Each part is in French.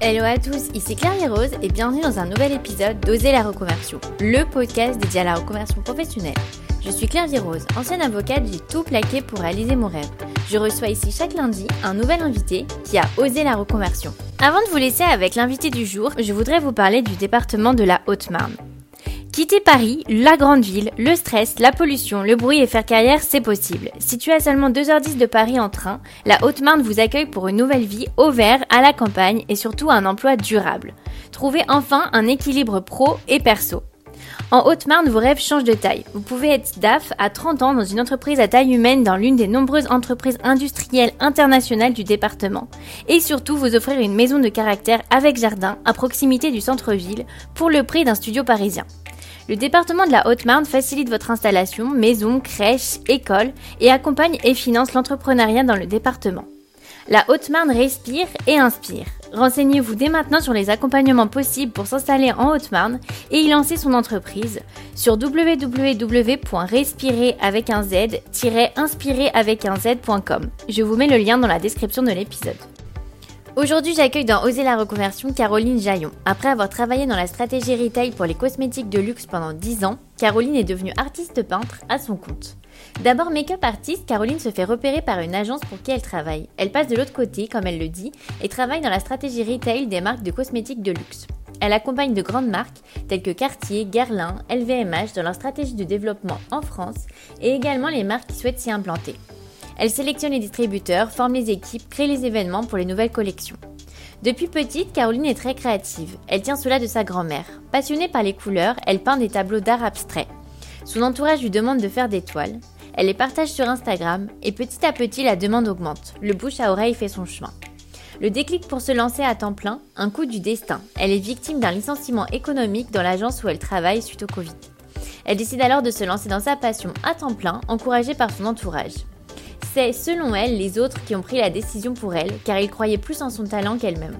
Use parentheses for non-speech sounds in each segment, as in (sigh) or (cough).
Hello à tous, ici Claire et Rose et bienvenue dans un nouvel épisode d'Oser la reconversion, le podcast dédié à la reconversion professionnelle. Je suis Claire Virose, ancienne avocate, j'ai tout plaqué pour réaliser mon rêve. Je reçois ici chaque lundi un nouvel invité qui a osé la reconversion. Avant de vous laisser avec l'invité du jour, je voudrais vous parler du département de la Haute-Marne. Quitter Paris, la grande ville, le stress, la pollution, le bruit et faire carrière, c'est possible. Situé à seulement 2h10 de Paris en train, la Haute-Marne vous accueille pour une nouvelle vie au vert, à la campagne et surtout un emploi durable. Trouvez enfin un équilibre pro et perso. En Haute-Marne, vos rêves changent de taille. Vous pouvez être DAF à 30 ans dans une entreprise à taille humaine dans l'une des nombreuses entreprises industrielles internationales du département. Et surtout, vous offrir une maison de caractère avec jardin à proximité du centre-ville pour le prix d'un studio parisien. Le département de la Haute-Marne facilite votre installation, maison, crèche, école et accompagne et finance l'entrepreneuriat dans le département. La Haute-Marne respire et inspire. Renseignez-vous dès maintenant sur les accompagnements possibles pour s'installer en Haute-Marne et y lancer son entreprise sur www.respirer avec un z-inspirer avec un z.com. Je vous mets le lien dans la description de l'épisode. Aujourd'hui, j'accueille dans Oser la reconversion Caroline Jaillon. Après avoir travaillé dans la stratégie retail pour les cosmétiques de luxe pendant 10 ans, Caroline est devenue artiste peintre à son compte. D'abord make-up artiste, Caroline se fait repérer par une agence pour qui elle travaille. Elle passe de l'autre côté, comme elle le dit, et travaille dans la stratégie retail des marques de cosmétiques de luxe. Elle accompagne de grandes marques telles que Cartier, Guerlain, LVMH dans leur stratégie de développement en France et également les marques qui souhaitent s'y implanter. Elle sélectionne les distributeurs, forme les équipes, crée les événements pour les nouvelles collections. Depuis petite, Caroline est très créative. Elle tient cela de sa grand-mère. Passionnée par les couleurs, elle peint des tableaux d'art abstrait. Son entourage lui demande de faire des toiles. Elle les partage sur Instagram et petit à petit la demande augmente. Le bouche à oreille fait son chemin. Le déclic pour se lancer à temps plein, un coup du destin. Elle est victime d'un licenciement économique dans l'agence où elle travaille suite au Covid. Elle décide alors de se lancer dans sa passion à temps plein, encouragée par son entourage. C'est, selon elle, les autres qui ont pris la décision pour elle, car ils croyaient plus en son talent qu'elle-même.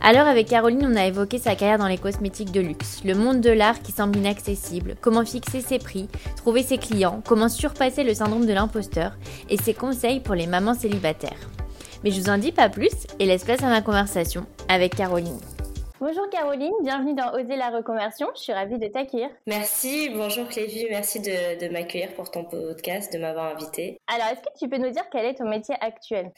Alors avec Caroline, on a évoqué sa carrière dans les cosmétiques de luxe, le monde de l'art qui semble inaccessible, comment fixer ses prix, trouver ses clients, comment surpasser le syndrome de l'imposteur et ses conseils pour les mamans célibataires. Mais je vous en dis pas plus et laisse place à ma conversation avec Caroline. Bonjour Caroline, bienvenue dans Oser la reconversion. Je suis ravie de t'accueillir. Merci, bonjour Clévie, merci de, m'accueillir pour ton podcast, de m'avoir invité. Alors, est-ce que tu peux nous dire quel est ton métier actuel?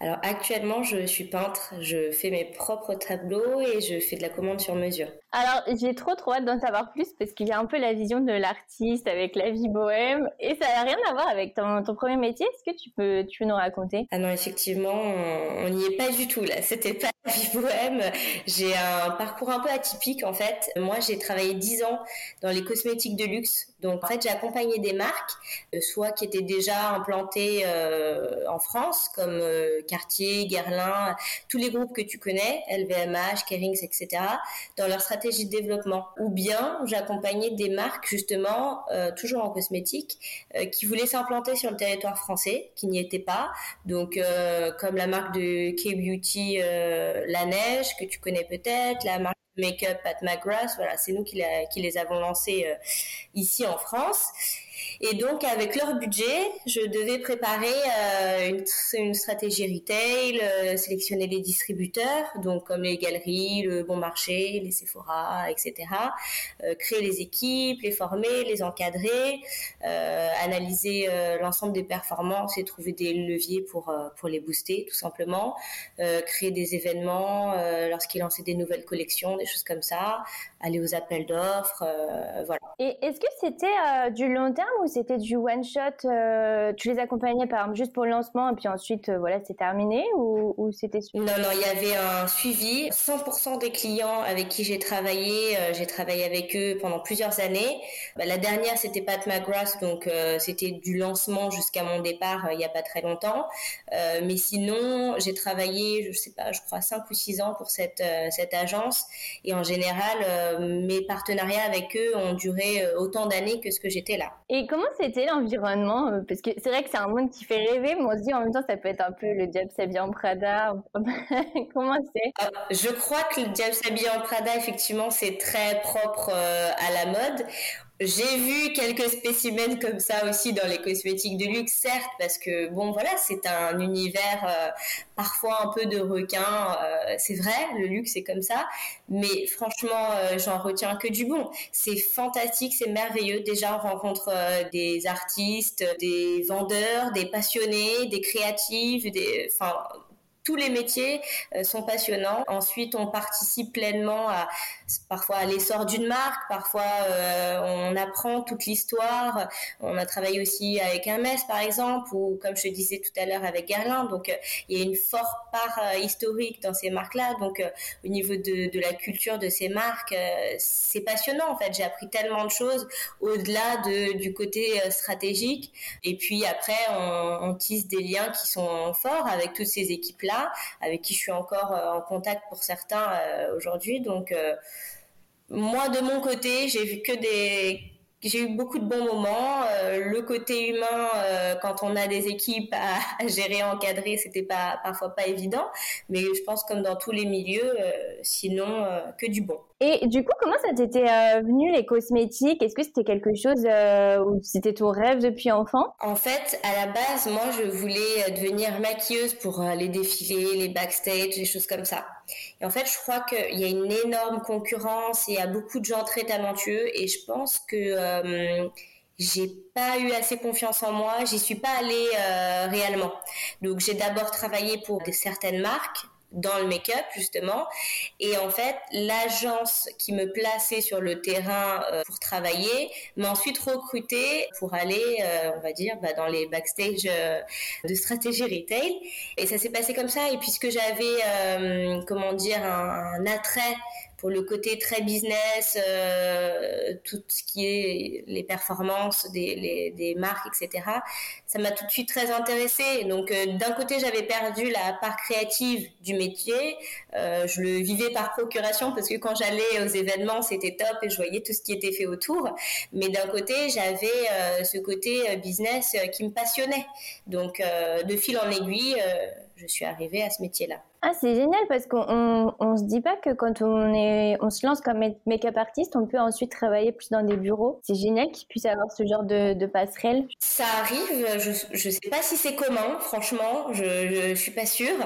Alors, actuellement, je suis peintre, je fais mes propres tableaux et je fais de la commande sur mesure. Alors, j'ai trop trop hâte d'en savoir plus parce qu'il y a un peu la vision de l'artiste avec la vie bohème et ça n'a rien à voir avec ton, premier métier. Est-ce que tu peux, tu nous raconter? Ah non, effectivement, on n'y est pas du tout là. C'était pas la vie bohème. J'ai un parcours un peu atypique en fait. Moi, j'ai travaillé 10 ans dans les cosmétiques de luxe. Donc, en fait, j'ai accompagné des marques, euh, soit qui étaient déjà implantées euh, en France, comme euh, Cartier, Guerlain, tous les groupes que tu connais, LVMH, Kerings, etc., dans leur stratégie de développement. Ou bien j'accompagnais des marques justement, euh, toujours en cosmétique, euh, qui voulaient s'implanter sur le territoire français, qui n'y étaient pas. Donc euh, comme la marque de K-Beauty La Neige, que tu connais peut-être, la marque Make-up Pat McGrath, voilà, c'est nous qui, qui, les avons lancés ici en France. Et donc, avec leur budget, je devais préparer euh, une, stratégie retail, euh, sélectionner les distributeurs, donc comme les galeries, le bon marché, les Sephora, etc. Euh, créer les équipes, les former, les encadrer, analyser l'ensemble des performances et trouver des leviers pour pour les booster, tout simplement. créer des événements lorsqu'ils lançaient des nouvelles collections, des choses comme ça. Aller aux appels d'offres, voilà. Et est-ce que c'était du long terme ou c'était du one shot euh, Tu les accompagnais par exemple juste pour le lancement et puis ensuite euh, voilà c'est terminé ou, ou c'était Non non il y avait un suivi. 100% des clients avec qui j'ai travaillé, euh, j'ai travaillé avec eux pendant plusieurs années. Bah, la dernière c'était Pat McGrath donc c'était du lancement jusqu'à mon départ il y a pas très longtemps. mais sinon j'ai travaillé je sais pas je crois 5 ou 6 ans pour cette cette agence et en général mes partenariats avec eux ont duré autant d'années que ce que j'étais là. Et comment c'était l'environnement euh, Parce que c'est vrai que c'est un monde qui fait rêver, mais on se dit en même temps ça peut être un peu le diable s'habille en Prada. (laughs) comment c'est? Euh, Je crois que le diable s'habille en Prada, effectivement, c'est très propre euh, à la mode. J'ai vu quelques spécimens comme ça aussi dans les cosmétiques de luxe, certes, parce que bon, voilà, c'est un univers euh, parfois un peu de requin. Euh, c'est vrai, le luxe c'est comme ça, mais franchement, euh, j'en retiens que du bon. C'est fantastique, c'est merveilleux. Déjà, on rencontre des artistes, des vendeurs, des passionnés, des créatifs, des, enfin tous les métiers euh, sont passionnants. Ensuite, on participe pleinement à parfois l'essor d'une marque, parfois euh, on apprend toute l'histoire. On a travaillé aussi avec Hermès par exemple, ou comme je disais tout à l'heure avec Guerlain. Donc euh, il y a une forte part historique dans ces marques-là. Donc au niveau de, de, la culture de ces marques, c'est passionnant en fait. J'ai appris tellement de choses au-delà de, du côté stratégique. Et puis après, on, on tisse des liens qui sont forts avec toutes ces équipes-là avec qui je suis encore euh, en contact pour certains euh, aujourd'hui. Donc, euh, moi, de mon côté, j'ai vu que j'ai eu beaucoup de bons moments. le côté humain, quand on a des équipes à, gérer, encadrer, c'était pas parfois pas évident. Mais je pense comme dans tous les milieux, sinon que du bon. Et du coup, comment ça t'était euh, venu les cosmétiques? Est-ce que c'était quelque chose euh, ou c'était ton rêve depuis enfant? En fait, à la base, moi, je voulais euh, devenir maquilleuse pour les défilés, les backstage, des choses comme ça. Et en fait, je crois qu'il y a une énorme concurrence il y a beaucoup de gens très talentueux. Et je pense que j'ai pas eu assez confiance en moi, j'y suis pas allée réellement. Donc j'ai d'abord travaillé pour certaines marques dans le make-up justement. Et en fait l'agence qui me plaçait sur le terrain euh, pour travailler m'a ensuite recruté pour aller euh, on va dire bah, dans les backstage euh, de stratégie retail. Et ça s'est passé comme ça. Et puisque j'avais comment dire un, un attrait pour le côté très business, euh, tout ce qui est les performances des, des marques, etc. Ça m'a tout de suite très intéressée. Donc euh, d'un côté, j'avais perdu la part créative du métier. Euh, je le vivais par procuration parce que quand j'allais aux événements, c'était top et je voyais tout ce qui était fait autour. Mais d'un côté, j'avais ce côté business qui me passionnait. Donc de fil en aiguille je suis arrivée à ce métier-là. Ah, c'est génial parce qu'on on, se dit pas que quand on est, on se lance comme make-up artiste, on peut ensuite travailler plus dans des bureaux. C'est génial qu'il puisse avoir ce genre de, de passerelle. Ça arrive, je, je sais pas si c'est commun, franchement, je, je suis pas sûre.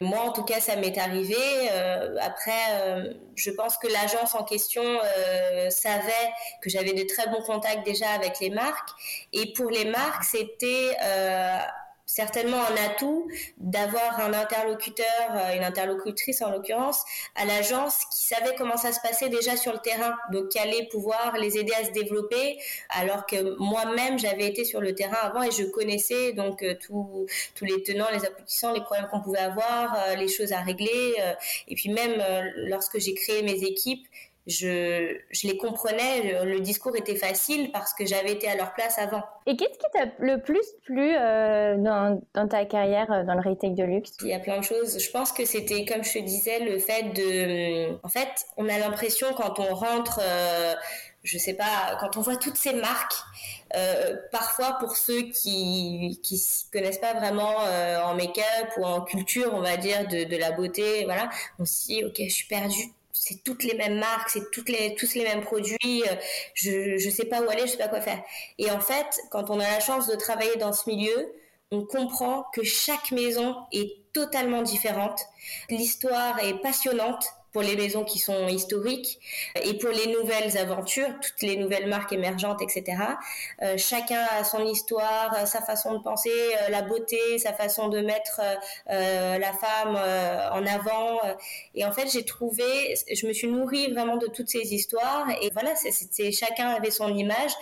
Moi, en tout cas, ça m'est arrivé. Euh, après, euh, je pense que l'agence en question euh, savait que j'avais de très bons contacts déjà avec les marques. Et pour les marques, c'était certainement un atout d'avoir un interlocuteur, euh, une interlocutrice en l'occurrence, à l'agence qui savait comment ça se passait déjà sur le terrain, donc qui allait pouvoir les aider à se développer, alors que moi-même j'avais été sur le terrain avant et je connaissais donc euh, tous les tenants, les aboutissants, les problèmes qu'on pouvait avoir, euh, les choses à régler, et puis même lorsque j'ai créé mes équipes, je, je, les comprenais, le discours était facile parce que j'avais été à leur place avant. Et qu'est-ce qui t'a le plus plu euh, dans, dans, ta carrière euh, dans le retail de luxe? Il y a plein de choses. Je pense que c'était, comme je te disais, le fait de... En fait, on a l'impression quand on rentre... Euh, je sais pas, quand on voit toutes ces marques, euh, parfois pour ceux qui qui s'y connaissent pas vraiment euh, en make-up ou en culture, on va dire de, de la beauté, voilà, on se dit ok, je suis perdue c'est toutes les mêmes marques, c'est toutes les, tous les mêmes produits. Euh, je, je sais pas où aller, je sais pas quoi faire. Et en fait, quand on a la chance de travailler dans ce milieu, on comprend que chaque maison est totalement différente. L'histoire est passionnante pour les maisons qui sont historiques et pour les nouvelles aventures, toutes les nouvelles marques émergentes, etc. Euh, chacun a son histoire, sa façon de penser, euh, la beauté, sa façon de mettre euh, la femme en avant. Et en fait, j'ai trouvé, je me suis nourrie vraiment de toutes ces histoires. Et voilà, c'est chacun avait son image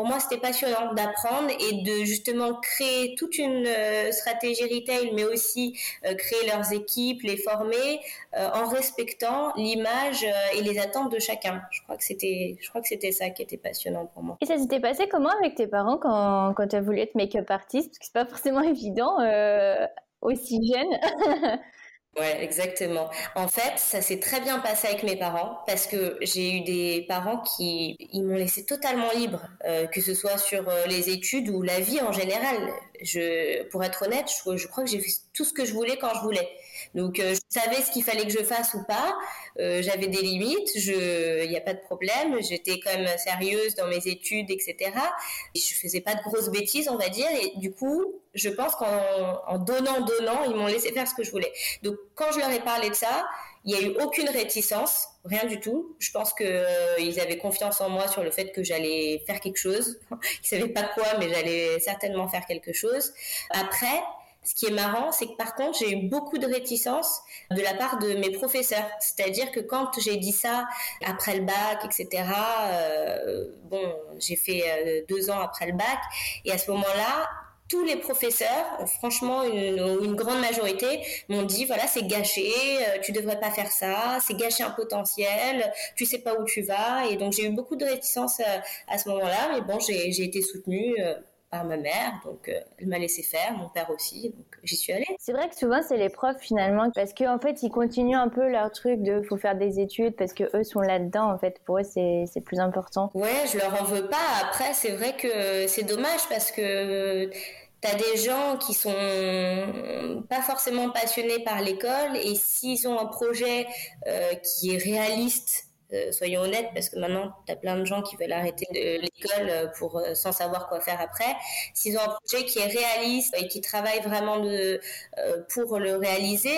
pour moi, c'était passionnant d'apprendre et de justement créer toute une euh, stratégie retail, mais aussi euh, créer leurs équipes, les former euh, en respectant l'image et les attentes de chacun. Je crois que c'était, je crois que c'était ça qui était passionnant pour moi. Et ça s'était passé comment avec tes parents quand, tu as voulu être make-up artiste? Parce que c'est pas forcément (laughs) évident aussi jeune. (laughs) Ouais, exactement. En fait, ça s'est très bien passé avec mes parents parce que j'ai eu des parents qui ils m'ont laissé totalement libre, euh, que ce soit sur euh, les études ou la vie en général. Je, pour être honnête, je, je crois que j'ai fait tout ce que je voulais quand je voulais. Donc, euh, je savais ce qu'il fallait que je fasse ou pas. Euh, j'avais des limites. Il n'y a pas de problème. J'étais quand même sérieuse dans mes études, etc. je faisais pas de grosses bêtises, on va dire. Et du coup, je pense qu'en en donnant, donnant, ils m'ont laissé faire ce que je voulais. Donc, quand je leur ai parlé de ça, il n'y a eu aucune réticence, rien du tout. Je pense que euh, avaient confiance en moi sur le fait que j'allais faire quelque chose. (laughs) ils savaient pas quoi, mais j'allais certainement faire quelque chose. Après, ce qui est marrant, c'est que par contre, j'ai eu beaucoup de réticence de la part de mes professeurs. C'est-à-dire que quand j'ai dit ça après le bac, etc., euh, bon, j'ai fait euh, deux ans après le bac, et à ce moment-là, tous les professeurs, franchement une, une grande majorité, m'ont dit voilà c'est gâché, euh, tu devrais pas faire ça, c'est gâcher un potentiel, tu sais pas où tu vas et donc j'ai eu beaucoup de réticence à ce moment-là, mais bon j'ai été soutenue par ma mère, donc elle m'a laissé faire, mon père aussi, donc j'y suis allée. C'est vrai que souvent c'est les profs finalement, parce qu'en en fait ils continuent un peu leur truc de faut faire des études parce que eux sont là-dedans en fait, pour eux c'est plus important. Ouais, je leur en veux pas. Après c'est vrai que c'est dommage parce que T'as des gens qui sont pas forcément passionnés par l'école et s'ils ont un projet euh, qui est réaliste euh, soyons honnêtes, parce que maintenant, tu as plein de gens qui veulent arrêter l'école euh, pour euh, sans savoir quoi faire après. S'ils ont un projet qui est réaliste et qui travaillent vraiment de, pour le réaliser,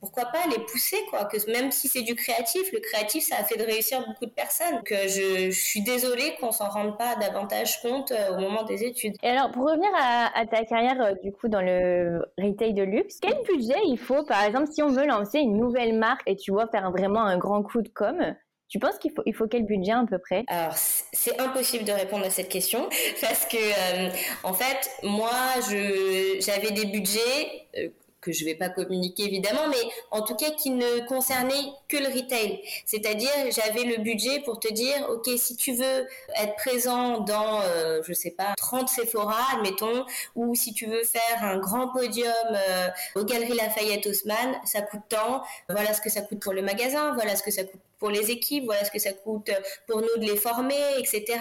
pourquoi pas les pousser quoi que même si c'est du créatif, le créatif, ça a fait de réussir beaucoup de personnes. Donc, je, je suis désolée qu'on s'en rende pas davantage compte au moment des études. Et alors, pour revenir à, à ta carrière, du coup, dans le retail de luxe, quel budget il faut, par exemple, si on veut lancer une nouvelle marque et tu vois faire vraiment un grand coup de com' Tu penses qu'il faut, il faut quel budget à peu près? Alors, c'est impossible de répondre à cette question (laughs) parce que, euh, en fait, moi, j'avais des budgets euh, que je vais pas communiquer évidemment, mais en tout cas qui ne concernait que le retail. C'est-à-dire, j'avais le budget pour te dire, ok, si tu veux être présent dans, euh, je sais pas, 30 Sephora, admettons, ou si tu veux faire un grand podium euh, aux Galeries Lafayette Haussmann, ça coûte tant. Voilà ce que ça coûte pour le magasin, voilà ce que ça coûte pour les équipes, voilà ce que ça coûte pour nous de les former, etc.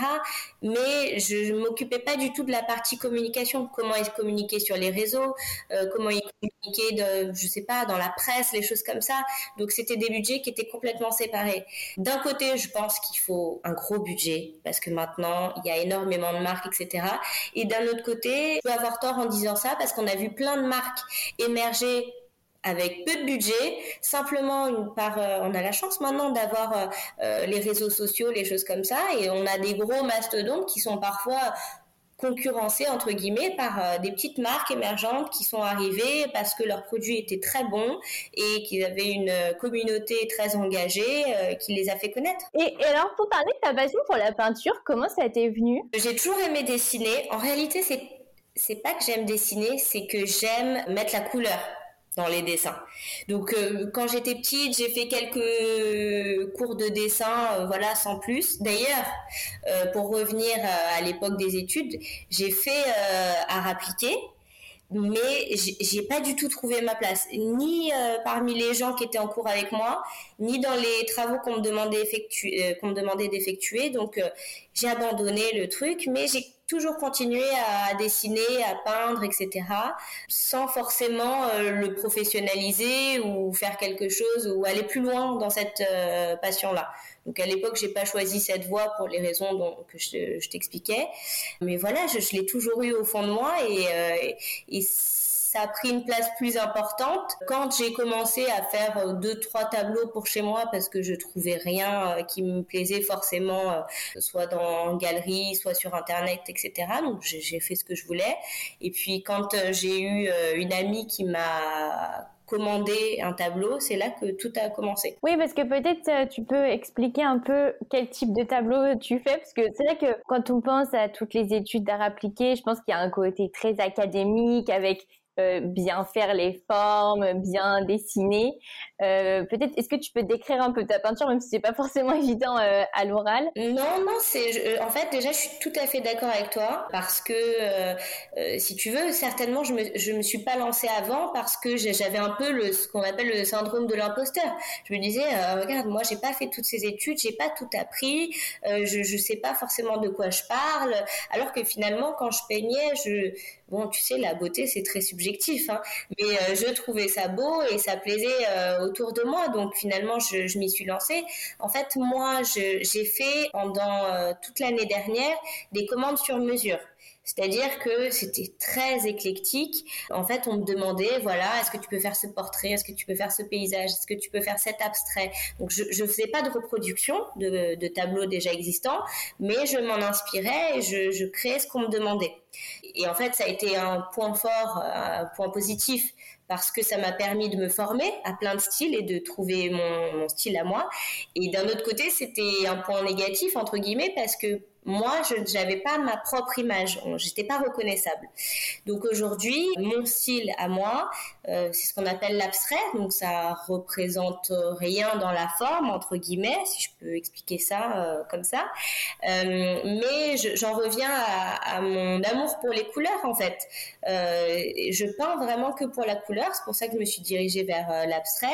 Mais je ne m'occupais pas du tout de la partie communication, comment ils communiquaient sur les réseaux, euh, comment ils communiquaient, de, je sais pas, dans la presse, les choses comme ça. Donc c'était des budgets qui étaient complètement séparés. D'un côté, je pense qu'il faut un gros budget parce que maintenant il y a énormément de marques, etc. Et d'un autre côté, je peux avoir tort en disant ça parce qu'on a vu plein de marques émerger avec peu de budget, simplement une part, euh, on a la chance maintenant d'avoir euh, euh, les réseaux sociaux, les choses comme ça, et on a des gros mastodontes qui sont parfois concurrencés entre guillemets par des petites marques émergentes qui sont arrivées parce que leurs produits étaient très bons et qu'ils avaient une communauté très engagée qui les a fait connaître. Et, et, alors pour parler de ta passion pour la peinture, comment ça t'est venu? J'ai toujours aimé dessiner. En réalité, c'est c'est pas que j'aime dessiner, c'est que j'aime mettre la couleur dans les dessins. Donc euh, quand j'étais petite, j'ai fait quelques cours de dessin, euh, voilà, sans plus. D'ailleurs, euh, pour revenir à l'époque des études, j'ai fait art appliqué, mais j'ai pas du tout trouvé ma place, ni parmi les gens qui étaient en cours avec moi, ni dans les travaux qu'on me demandait qu'on me demandait d'effectuer. Donc j'ai abandonné le truc, mais j'ai toujours continuer à dessiner, à peindre, etc., sans forcément euh, le professionnaliser ou faire quelque chose ou aller plus loin dans cette euh, passion-là. Donc à l'époque, j'ai pas choisi cette voie pour les raisons dont, que je, je t'expliquais, mais voilà, je, je l'ai toujours eu au fond de moi et, euh, et a pris une place plus importante. Quand j'ai commencé à faire euh, deux, trois tableaux pour chez moi parce que je trouvais rien euh, qui me plaisait forcément, euh, soit dans galerie, soit sur internet, etc. Donc j'ai fait ce que je voulais. Et puis quand j'ai eu une amie qui m'a commandé un tableau, c'est là que tout a commencé. Oui, parce que peut-être tu peux expliquer un peu quel type de tableau tu fais, parce que c'est vrai que quand on pense à toutes les études d'art appliqué, je pense qu'il y a un côté très académique avec euh, bien faire les formes, bien dessiner. Euh, peut-être, est-ce que tu peux décrire un peu ta peinture, même si c'est pas forcément (laughs) évident euh, à l'oral? Non, non, c'est, en fait, déjà, je suis tout à fait d'accord avec toi parce que, si tu veux, certainement, je me, je me suis pas lancée avant parce que j'avais un peu le, ce qu'on appelle le syndrome de l'imposteur. Je me disais, regarde, moi, j'ai pas fait toutes ces études, j'ai pas tout appris, je, je sais pas forcément de quoi je parle, alors que finalement, quand je peignais, je, bon, tu sais, la beauté, c'est très subjectif, hein, mais euh, je trouvais ça beau et ça plaisait euh, autour de moi, donc finalement, je, m'y suis lancée. En fait, moi, j'ai fait pendant euh, toute l'année dernière des commandes sur mesure. C'est-à-dire que c'était très éclectique. En fait, on me demandait, voilà, est-ce que tu peux faire ce portrait, est-ce que tu peux faire ce paysage, est-ce que tu peux faire cet abstrait? Donc, je ne faisais pas de reproduction de, tableaux déjà existants, mais je m'en inspirais et je créais ce qu'on me demandait. Et en fait, ça a été un point fort, un point positif parce que ça m'a permis de me former à plein de styles et de trouver mon, style à moi. Et d'un autre côté, c'était un point négatif, entre guillemets, parce que moi, je n'avais pas ma propre image, j'étais pas reconnaissable. Donc aujourd'hui, mon style à moi, euh, c'est ce qu'on appelle l'abstrait, donc ça représente rien dans la forme entre guillemets, si je peux expliquer ça euh, comme ça. Euh, mais j'en reviens à, mon amour pour les couleurs en fait. Euh, je peins vraiment que pour la couleur, c'est pour ça que je me suis dirigée vers euh, l'abstrait,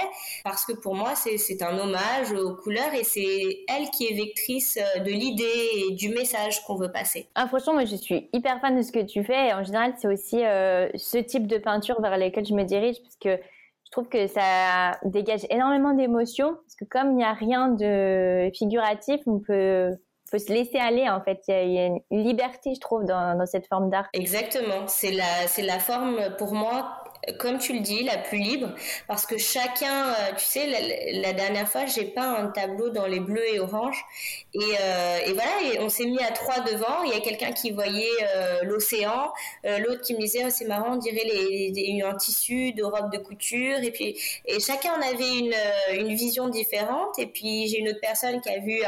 parce que pour moi c'est un hommage aux couleurs et c'est elle qui est vectrice de l'idée et du message qu'on veut passer. Ah, franchement, moi, je suis hyper fan de ce que tu fais. Et en général, c'est aussi euh, ce type de peinture vers lesquelles je me dirige, parce que je trouve que ça dégage énormément d'émotions. Parce que comme il n'y a rien de figuratif, on peut se laisser aller en fait. Il y a, une liberté, je trouve, dans, dans cette forme d'art. Exactement. C'est la, c'est la forme pour moi comme tu le dis, la plus libre, parce que chacun, euh, tu sais, la, dernière fois, j'ai peint un tableau dans les bleus et oranges, et, euh, et voilà, et on s'est mis à trois devant. Il y a quelqu'un qui voyait euh, l'océan, l'autre qui me disait, oh, c'est marrant, on dirait les, un tissu de robe de couture, et puis et chacun en avait une, une vision différente. Et puis j'ai une autre personne qui a vu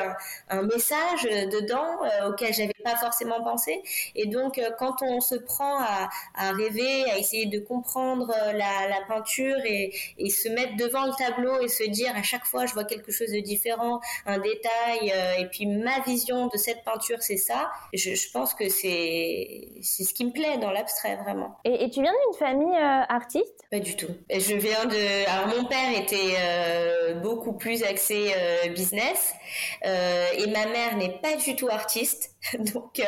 un message dedans auquel j'avais pas forcément pensé. Et donc quand on se prend à, à rêver, à essayer de comprendre euh, la, peinture et, se mettre devant le tableau et se dire à chaque fois je vois quelque chose de différent, un détail euh, et puis ma vision de cette peinture c'est ça. Je, pense que c'est c'est ce qui me plaît dans l'abstrait vraiment. Et, tu viens d'une famille euh, artiste? Pas du tout. Je viens de. Alors mon père était beaucoup plus axé business et ma mère n'est pas du tout artiste. (laughs) Donc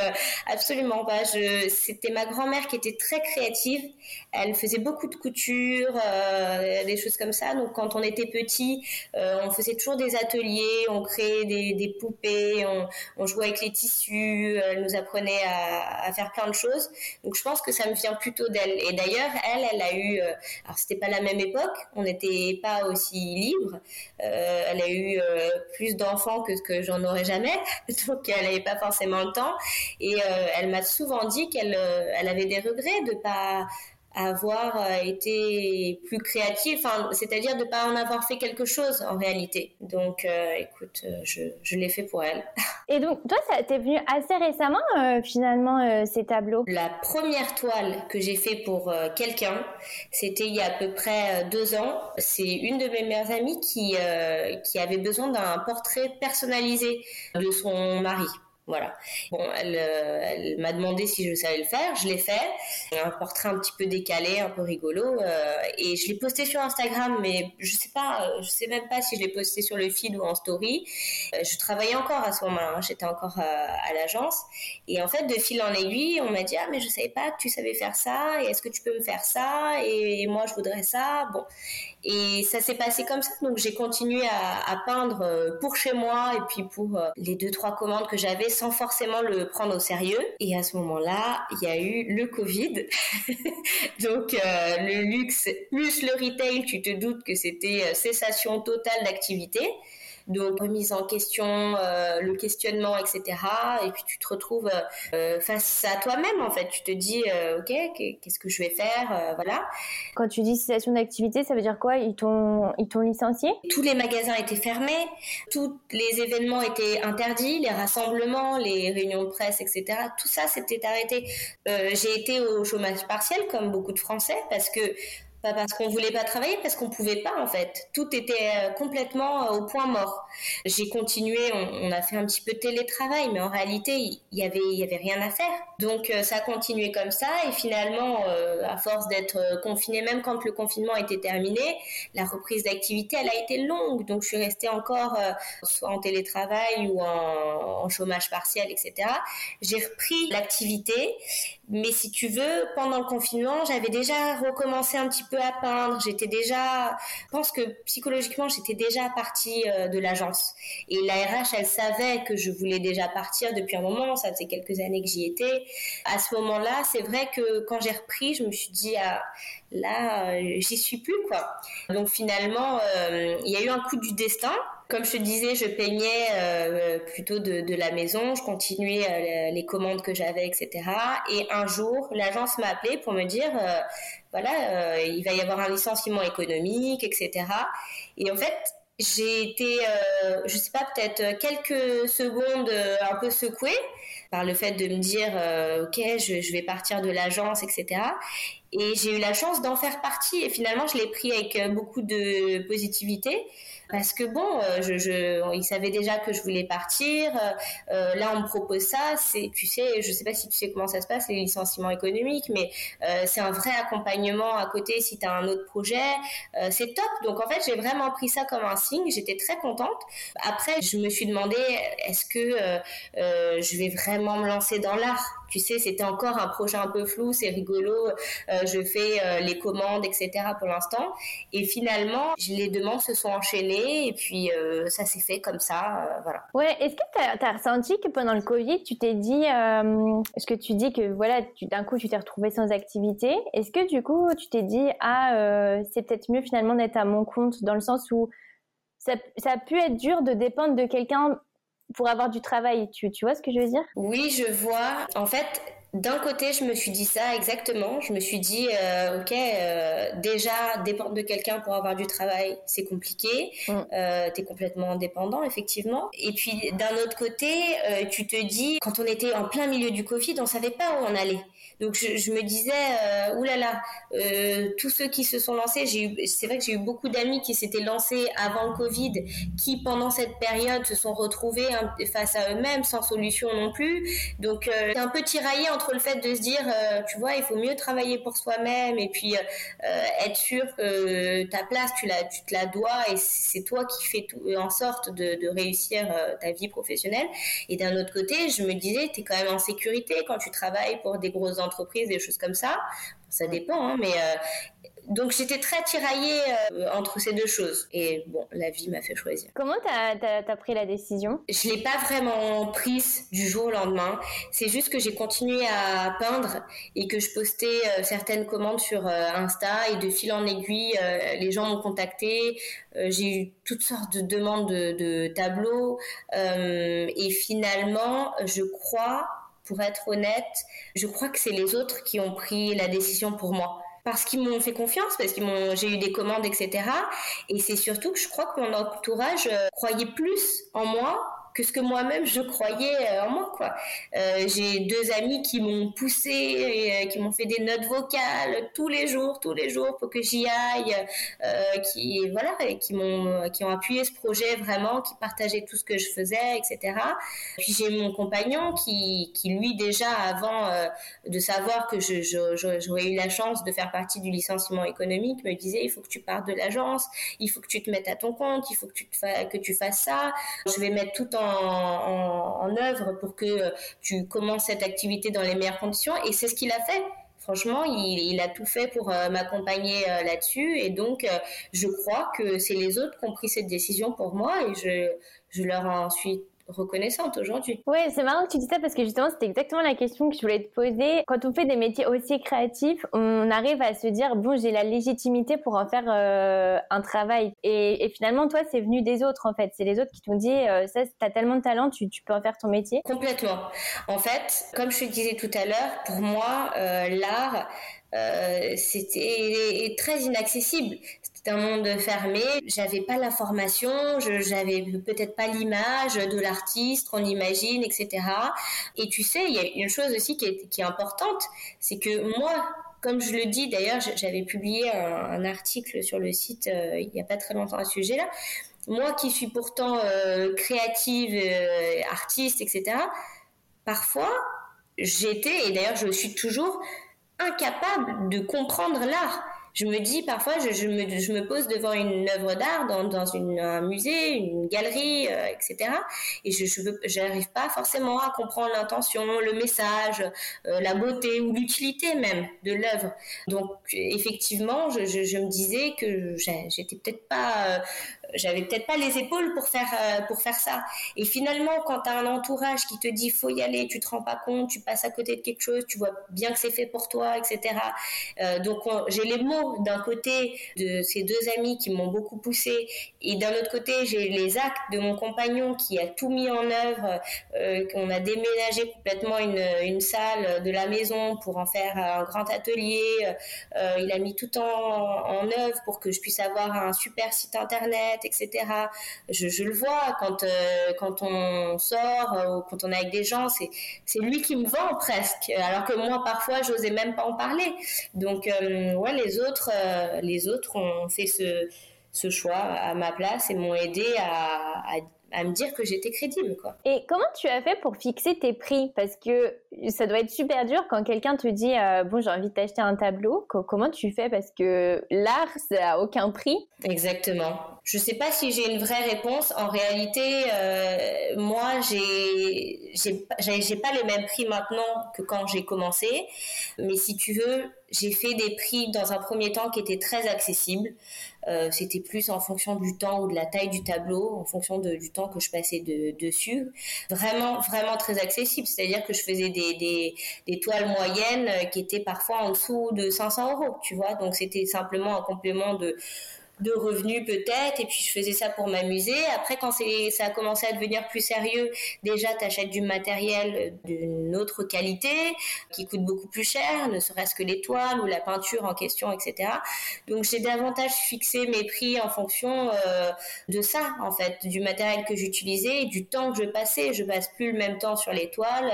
absolument pas. C'était ma grand-mère qui était très créative. Elle faisait beaucoup de couture, euh, des choses comme ça. Donc quand on était petit, euh, on faisait toujours des ateliers, on créait des, poupées, on, jouait avec les tissus, elle nous apprenait à, faire plein de choses. Donc je pense que ça me vient plutôt d'elle. Et d'ailleurs, elle, elle a eu, euh, alors c'était pas la même époque, on n'était pas aussi libre. elle a eu plus d'enfants que ce que j'en aurais jamais, (laughs) donc elle n'avait pas forcément le temps. Et elle m'a souvent dit qu'elle elle avait des regrets de pas avoir euh, été plus créatif, c'est-à-dire de pas en avoir fait quelque chose en réalité. Donc, euh, écoute, euh, je, je l'ai fait pour elle. (laughs) Et donc, toi, ça t'est venu assez récemment, finalement, ces tableaux? La première toile que j'ai fait pour quelqu'un, c'était il y a à peu près deux ans. C'est une de mes meilleures amies qui, qui avait besoin d'un portrait personnalisé de son mari. Voilà. Bon, elle, euh, elle m'a demandé si je savais le faire. Je l'ai fait. Un portrait un petit peu décalé, un peu rigolo, euh, et je l'ai posté sur Instagram, mais je sais pas, euh, je sais même pas si je l'ai posté sur le feed ou en story. je travaillais encore à ce moment-là. Hein. J'étais encore à l'agence, et en fait, de fil en aiguille, on m'a dit ah mais je savais pas que tu savais faire ça, et est-ce que tu peux me faire ça, et moi je voudrais ça. Bon, et ça s'est passé comme ça. Donc j'ai continué à, à, peindre pour chez moi, et puis pour les deux trois commandes que j'avais sans forcément le prendre au sérieux. Et à ce moment-là, il y a eu le Covid. (laughs) Donc euh, le luxe plus le retail, tu te doutes que c'était euh, cessation totale d'activité. Donc remise en question, le questionnement, etc. Et puis tu te retrouves face à toi-même en fait. Tu te dis ok, qu'est-ce que je vais faire, voilà. Quand tu dis cessation d'activité, ça veut dire quoi? Ils t'ont ils t'ont licencié? Tous les magasins étaient fermés, tous les événements étaient interdits, les rassemblements, les réunions de presse, etc. Tout ça s'était arrêté. j'ai été au chômage partiel comme beaucoup de Français parce que pas parce qu'on voulait pas travailler, parce qu'on pouvait pas en fait. Tout était euh, complètement euh, au point mort. J'ai continué, on, a fait un petit peu de télétravail, mais en réalité, il y avait, y avait rien à faire. Donc euh, ça a continué comme ça, et finalement, à force d'être confiné, même quand le confinement était terminé, la reprise d'activité, elle a été longue. Donc je suis restée encore soit en télétravail ou en chômage partiel, etc. J'ai repris l'activité, mais si tu veux, pendant le confinement, j'avais déjà recommencé un petit peu à peindre. J'étais déjà, je pense que psychologiquement, j'étais déjà partie euh, de l'agence. Et la RH, elle savait que je voulais déjà partir depuis un moment. Ça faisait quelques années que j'y étais. À ce moment-là, c'est vrai que quand j'ai repris, je me suis dit, ah, là, euh, j'y suis plus, quoi. Donc finalement, euh, il y a eu un coup du destin. Comme je te disais, je peignais euh, plutôt de, la maison, je continuais euh, les commandes que j'avais, etc. Et un jour, l'agence m'a appelé pour me dire, euh, voilà, il va y avoir un licenciement économique, etc. Et en fait, j'ai été, je sais pas, peut-être quelques secondes un peu secouée par le fait de me dire, ok, je vais partir de l'agence, etc. Et j'ai eu la chance d'en faire partie. Et finalement, je l'ai pris avec beaucoup de positivité parce que bon, euh, je, je, ils savaient déjà que je voulais partir. Euh, euh, là, on me propose ça. C'est, tu sais, je sais pas si tu sais comment ça se passe les licenciements économiques, mais c'est un vrai accompagnement à côté si tu as un autre projet. c'est top. Donc en fait, j'ai vraiment pris ça comme un signe. J'étais très contente. Après, je me suis demandé, est-ce que je vais vraiment me lancer dans l'art? Tu sais, c'était encore un projet un peu flou, c'est rigolo, euh, je fais euh, les commandes, etc. pour l'instant. Et finalement, les demandes se sont enchaînées et puis euh, ça s'est fait comme ça, voilà. Ouais, est-ce que tu as, ressenti que pendant le Covid, tu t'es dit, est-ce que tu dis que voilà, d'un coup, tu t'es retrouvé sans activité? Est-ce que du coup, tu t'es dit, ah, c'est peut-être mieux finalement d'être à mon compte dans le sens où ça a pu être dur de dépendre de quelqu'un pour avoir du travail. Tu, tu vois ce que je veux dire? Oui, je vois. En fait, d'un côté, je me suis dit ça exactement. Je me suis dit, euh, ok, euh, déjà dépendre de quelqu'un pour avoir du travail, c'est compliqué. Mm. Euh, T'es complètement indépendant, effectivement. Et puis d'un autre côté, euh, tu te dis, quand on était en plein milieu du Covid, on savait pas où on allait. Donc je, je me disais, euh, oulala, euh, tous ceux qui se sont lancés, c'est vrai que j'ai eu beaucoup d'amis qui s'étaient lancés avant le Covid, qui pendant cette période se sont retrouvés face à eux-mêmes sans solution non plus. Donc euh, c'est un peu tiraillé entre le fait de se dire, euh, tu vois, il faut mieux travailler pour soi-même et puis euh, être sûr que ta place, tu, la, tu te la dois et c'est toi qui fais tout en sorte de, de réussir ta vie professionnelle. Et d'un autre côté, je me disais, tu es quand même en sécurité quand tu travailles pour des grosses entreprises, des choses comme ça. Ça dépend, hein, mais euh, donc j'étais très tiraillée euh, entre ces deux choses. Et bon, la vie m'a fait choisir. Comment t'as as, pris la décision? Je l'ai pas vraiment prise du jour au lendemain. C'est juste que j'ai continué à peindre et que je postais euh, certaines commandes sur Insta et de fil en aiguille, les gens m'ont contacté. j'ai eu toutes sortes de demandes de, de tableaux et finalement, je crois pour être honnête, je crois que c'est les autres qui ont pris la décision pour moi. Parce qu'ils m'ont fait confiance, parce qu'ils m'ont, j'ai eu des commandes, etc. Et c'est surtout que je crois que mon entourage euh, croyait plus en moi que ce que moi-même je croyais euh, en moi quoi. Euh, j'ai deux amis qui m'ont poussé, euh, qui m'ont fait des notes vocales tous les jours, tous les jours pour que j'y aille, qui voilà, qui m'ont, qui ont appuyé ce projet vraiment, qui partageaient tout ce que je faisais, etc. Puis j'ai mon compagnon qui, qui lui déjà avant de savoir que je, j'aurais eu la chance de faire partie du licenciement économique me disait il faut que tu partes de l'agence, il faut que tu te mettes à ton compte, il faut que tu te que tu fasses ça. Je vais mettre tout en en, œuvre pour que tu commences cette activité dans les meilleures conditions. Et c'est ce qu'il a fait. Franchement, il, a tout fait pour euh, m'accompagner euh, là-dessus. Et donc, euh, je crois que c'est les autres qui ont pris cette décision pour moi et je, je leur en suis reconnaissante aujourd'hui. Ouais, c'est marrant que tu dis ça parce que justement, c'était exactement la question que je voulais te poser. Quand on fait des métiers aussi créatifs, on arrive à se dire, bon, j'ai la légitimité pour en faire euh, un travail. Et, et, finalement, toi, c'est venu des autres, en fait. C'est les autres qui t'ont dit, euh, ça, t'as tellement de talent, tu, tu peux en faire ton métier. Complètement. En fait, comme je te disais tout à l'heure, pour moi, euh, l'art, euh, c'était très inaccessible. Un monde fermé. J'avais pas la formation, j'avais peut-être pas l'image de l'artiste qu'on imagine, etc. Et tu sais, il y a une chose aussi qui est, qui est importante, c'est que moi, comme je le dis d'ailleurs, j'avais publié un, article sur le site euh, il n'y a pas très longtemps à ce sujet-là. Moi qui suis pourtant euh, créative, euh, artiste, etc., parfois j'étais, et d'ailleurs je suis toujours, incapable de comprendre l'art. Je me dis parfois, je, me, pose devant une œuvre d'art dans, un musée, une galerie, euh, etc. Et je n'arrive pas forcément à comprendre l'intention, le message, euh, la beauté ou l'utilité même de l'œuvre. Donc effectivement, je, me disais que j'étais peut-être pas, euh, j'avais peut-être pas les épaules pour faire pour faire ça. Et finalement, quand tu as un entourage qui te dit faut y aller, tu te rends pas compte, tu passes à côté de quelque chose, tu vois bien que c'est fait pour toi, etc. donc j'ai les mots d'un côté de ces deux amis qui m'ont beaucoup poussé et d'un autre côté j'ai les actes de mon compagnon qui a tout mis en œuvre, euh, qu'on a déménagé complètement une, salle de la maison pour en faire un grand atelier. Euh, il a mis tout en, œuvre pour que je puisse avoir un super site internet, etc. Je, le vois quand euh, quand on sort ou quand on est avec des gens, c'est lui qui me vend presque, alors que moi parfois j'osais même pas en parler. Donc ouais les autres euh, les autres ont fait ce, choix à ma place et m'ont aidé à à me dire que j'étais crédible quoi. Et comment tu as fait pour fixer tes prix? Parce que ça doit être super dur quand quelqu'un te dit euh, bon j'ai envie de t'acheter un tableau. Comment tu fais? Parce que l'art ça a aucun prix Exactement. Je sais pas si j'ai une vraie réponse. En réalité euh, moi j'ai j'ai j'ai pas les mêmes prix maintenant que quand j'ai commencé. Mais si tu veux j'ai fait des prix dans un premier temps qui étaient très accessibles. Euh, c'était plus en fonction du temps ou de la taille du tableau, en fonction du temps que je passais de, dessus. Vraiment, vraiment très accessible. C'est-à-dire que je faisais des, des, des, toiles moyennes qui étaient parfois en dessous de 500 euros, tu vois. Donc c'était simplement un complément de de revenus peut-être et puis je faisais ça pour m'amuser. Après quand ça a commencé à devenir plus sérieux déjà tu achètes du matériel d'une autre qualité qui coûte beaucoup plus cher ne serait-ce que les toiles ou la peinture en question etc donc j'ai davantage fixé mes prix en fonction euh, de ça en fait du matériel que j'utilisais du temps que je passais. Je passe plus le même temps sur les toiles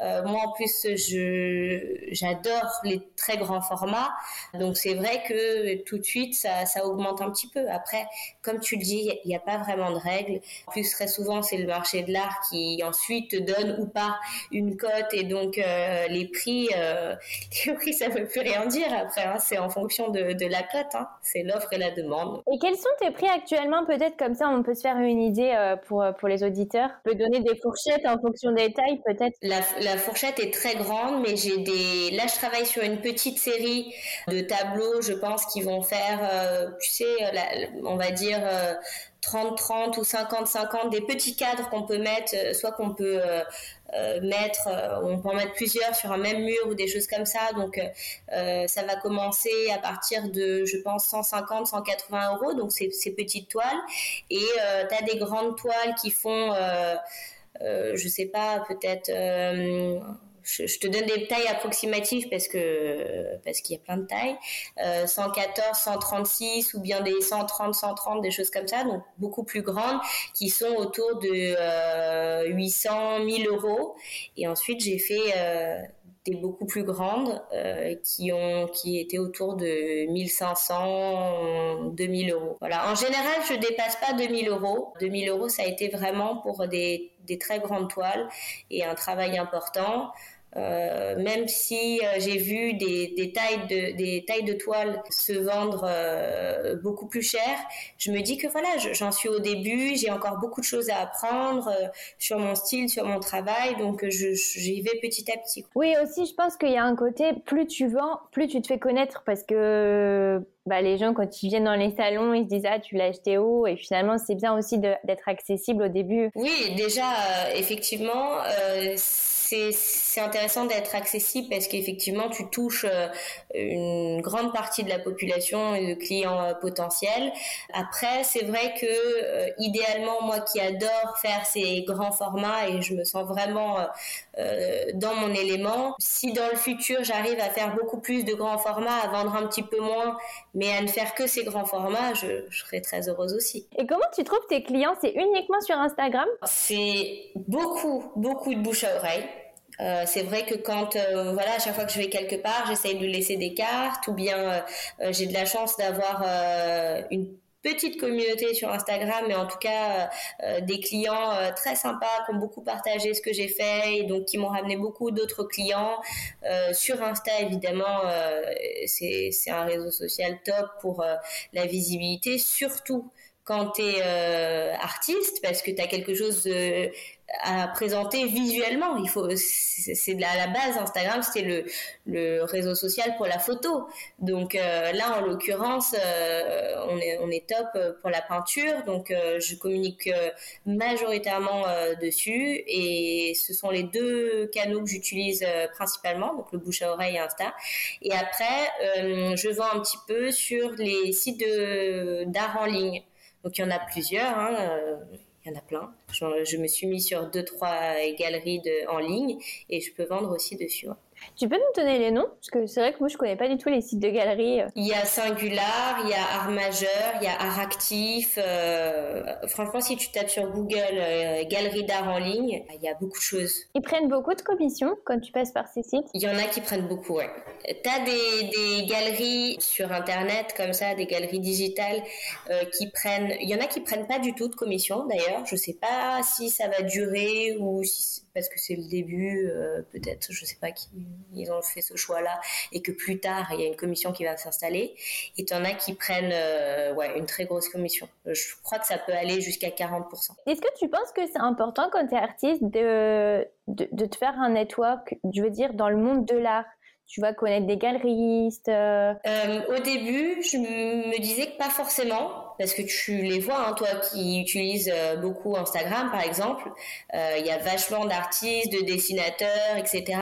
euh, moi en plus je j'adore les très grands formats. Donc c'est vrai que tout de suite ça ça augmente un petit peu. Après, comme tu le dis, il n'y a pas vraiment de règles. En plus, très souvent, c'est le marché de l'art qui ensuite te donne ou pas une cote et donc euh, les prix, euh, (laughs) les prix, ça veut plus rien dire. Après, hein. c'est en fonction de, de la cote. Hein. C'est l'offre et la demande. Et quels sont tes prix actuellement? Peut-être comme ça, on peut se faire une idée euh, pour pour les auditeurs. On peut donner des fourchettes en fonction des tailles, peut-être. La, la fourchette est très grande, mais j'ai des. Là, je travaille sur une petite série de tableaux, je pense, qui vont faire, tu sais, euh, on va dire 30-30 euh, ou 50-50, des petits cadres qu'on peut mettre, euh, soit qu'on peut mettre, on peut en mettre plusieurs sur un même mur ou des choses comme ça. Donc ça va commencer à partir de, je pense, 150, 180 euros, donc ces, ces petites toiles. Et tu as des grandes toiles qui font, je sais pas, peut-être je, te donne des tailles approximatives parce que parce qu'il y a plein de tailles. 114, 136 ou bien des 130, 130, des choses comme ça, donc beaucoup plus grandes, qui sont autour de 800, 1000 euros. Et ensuite, j'ai fait euh, des beaucoup plus grandes euh, qui ont qui étaient autour de 1500 2000 euros voilà en général je dépasse pas 2000 euros 2000 euros ça a été vraiment pour des, des très grandes toiles et un travail important Euh, même si euh, j'ai vu des, des, tailles de des tailles de toile se vendre euh, beaucoup plus cher, je me dis que voilà, j'en suis au début, j'ai encore beaucoup de choses à apprendre sur mon style, sur mon travail, donc j'y vais petit à petit. Oui, aussi, je pense qu'il y a un côté plus tu vends, plus tu te fais connaître parce que bah, les gens quand ils viennent dans les salons, ils se disent ah tu l'as acheté où? Et finalement c'est bien aussi d'être accessible au début. Oui, déjà effectivement. Euh, c'est intéressant d'être accessible parce qu'effectivement, tu touches euh, une grande partie de la population et de clients euh, potentiels. Après, c'est vrai que euh, idéalement, moi qui adore faire ces grands formats et je me sens vraiment dans mon élément, si dans le futur j'arrive à faire beaucoup plus de grands formats, à vendre un petit peu moins, mais à ne faire que ces grands formats, je, je serais très heureuse aussi. Et comment tu trouves tes clients? C'est uniquement sur Instagram? C'est beaucoup, beaucoup de bouche à oreille. Euh, c'est vrai que quand, euh, voilà, à chaque fois que je vais quelque part, j'essaye de laisser des cartes, ou bien euh, j'ai de la chance d'avoir une petite communauté sur Instagram, mais en tout cas des clients très sympas qui ont beaucoup partagé ce que j'ai fait et donc qui m'ont ramené beaucoup d'autres clients. sur Insta, évidemment, c'est un réseau social top pour la visibilité, surtout quand tu es artiste, parce que tu as quelque chose à présenter visuellement. Il faut, c'est à la base Instagram, c'était le, le réseau social pour la photo. Donc euh, là, en l'occurrence, euh, on est on est top pour la peinture. Donc euh, je communique majoritairement dessus et ce sont les deux canaux que j'utilise principalement, donc le bouche à oreille et Insta. Et après, je vends un petit peu sur les sites d'art en ligne. Donc il y en a plusieurs. Hein, il y en a plein. Je, me suis mis sur deux, trois galeries en ligne et je peux vendre aussi dessus. Tu peux nous donner les noms? Parce que c'est vrai que moi, je connais pas du tout les sites de galeries. Il y a Singular, il y a Art Majeur, il y a Art Actif. Euh, franchement, si tu tapes sur Google euh, Galerie d'art en ligne, il y a beaucoup de choses. Ils prennent beaucoup de commissions quand tu passes par ces sites? Il y en a qui prennent beaucoup, ouais. Tu as des, des, galeries sur Internet, comme ça, des galeries digitales euh, qui prennent... Il y en a qui prennent pas du tout de commission, d'ailleurs. Je sais pas si ça va durer ou si... Parce que c'est le début, peut-être, je sais pas qui ils ont fait ce choix-là et que plus tard il y a une commission qui va s'installer. Et tu en as qui prennent euh, ouais, une très grosse commission. Je crois que ça peut aller jusqu'à 40%. Est-ce que tu penses que c'est important quand tu es artiste de, de, de te faire un network, je veux dire, dans le monde de l'art? Tu vas connaître des galeristes euh... Au début, je me disais que pas forcément, parce que tu les vois, hein, toi qui utilises euh, beaucoup Instagram par exemple, euh, il y a vachement d'artistes, de dessinateurs, etc.,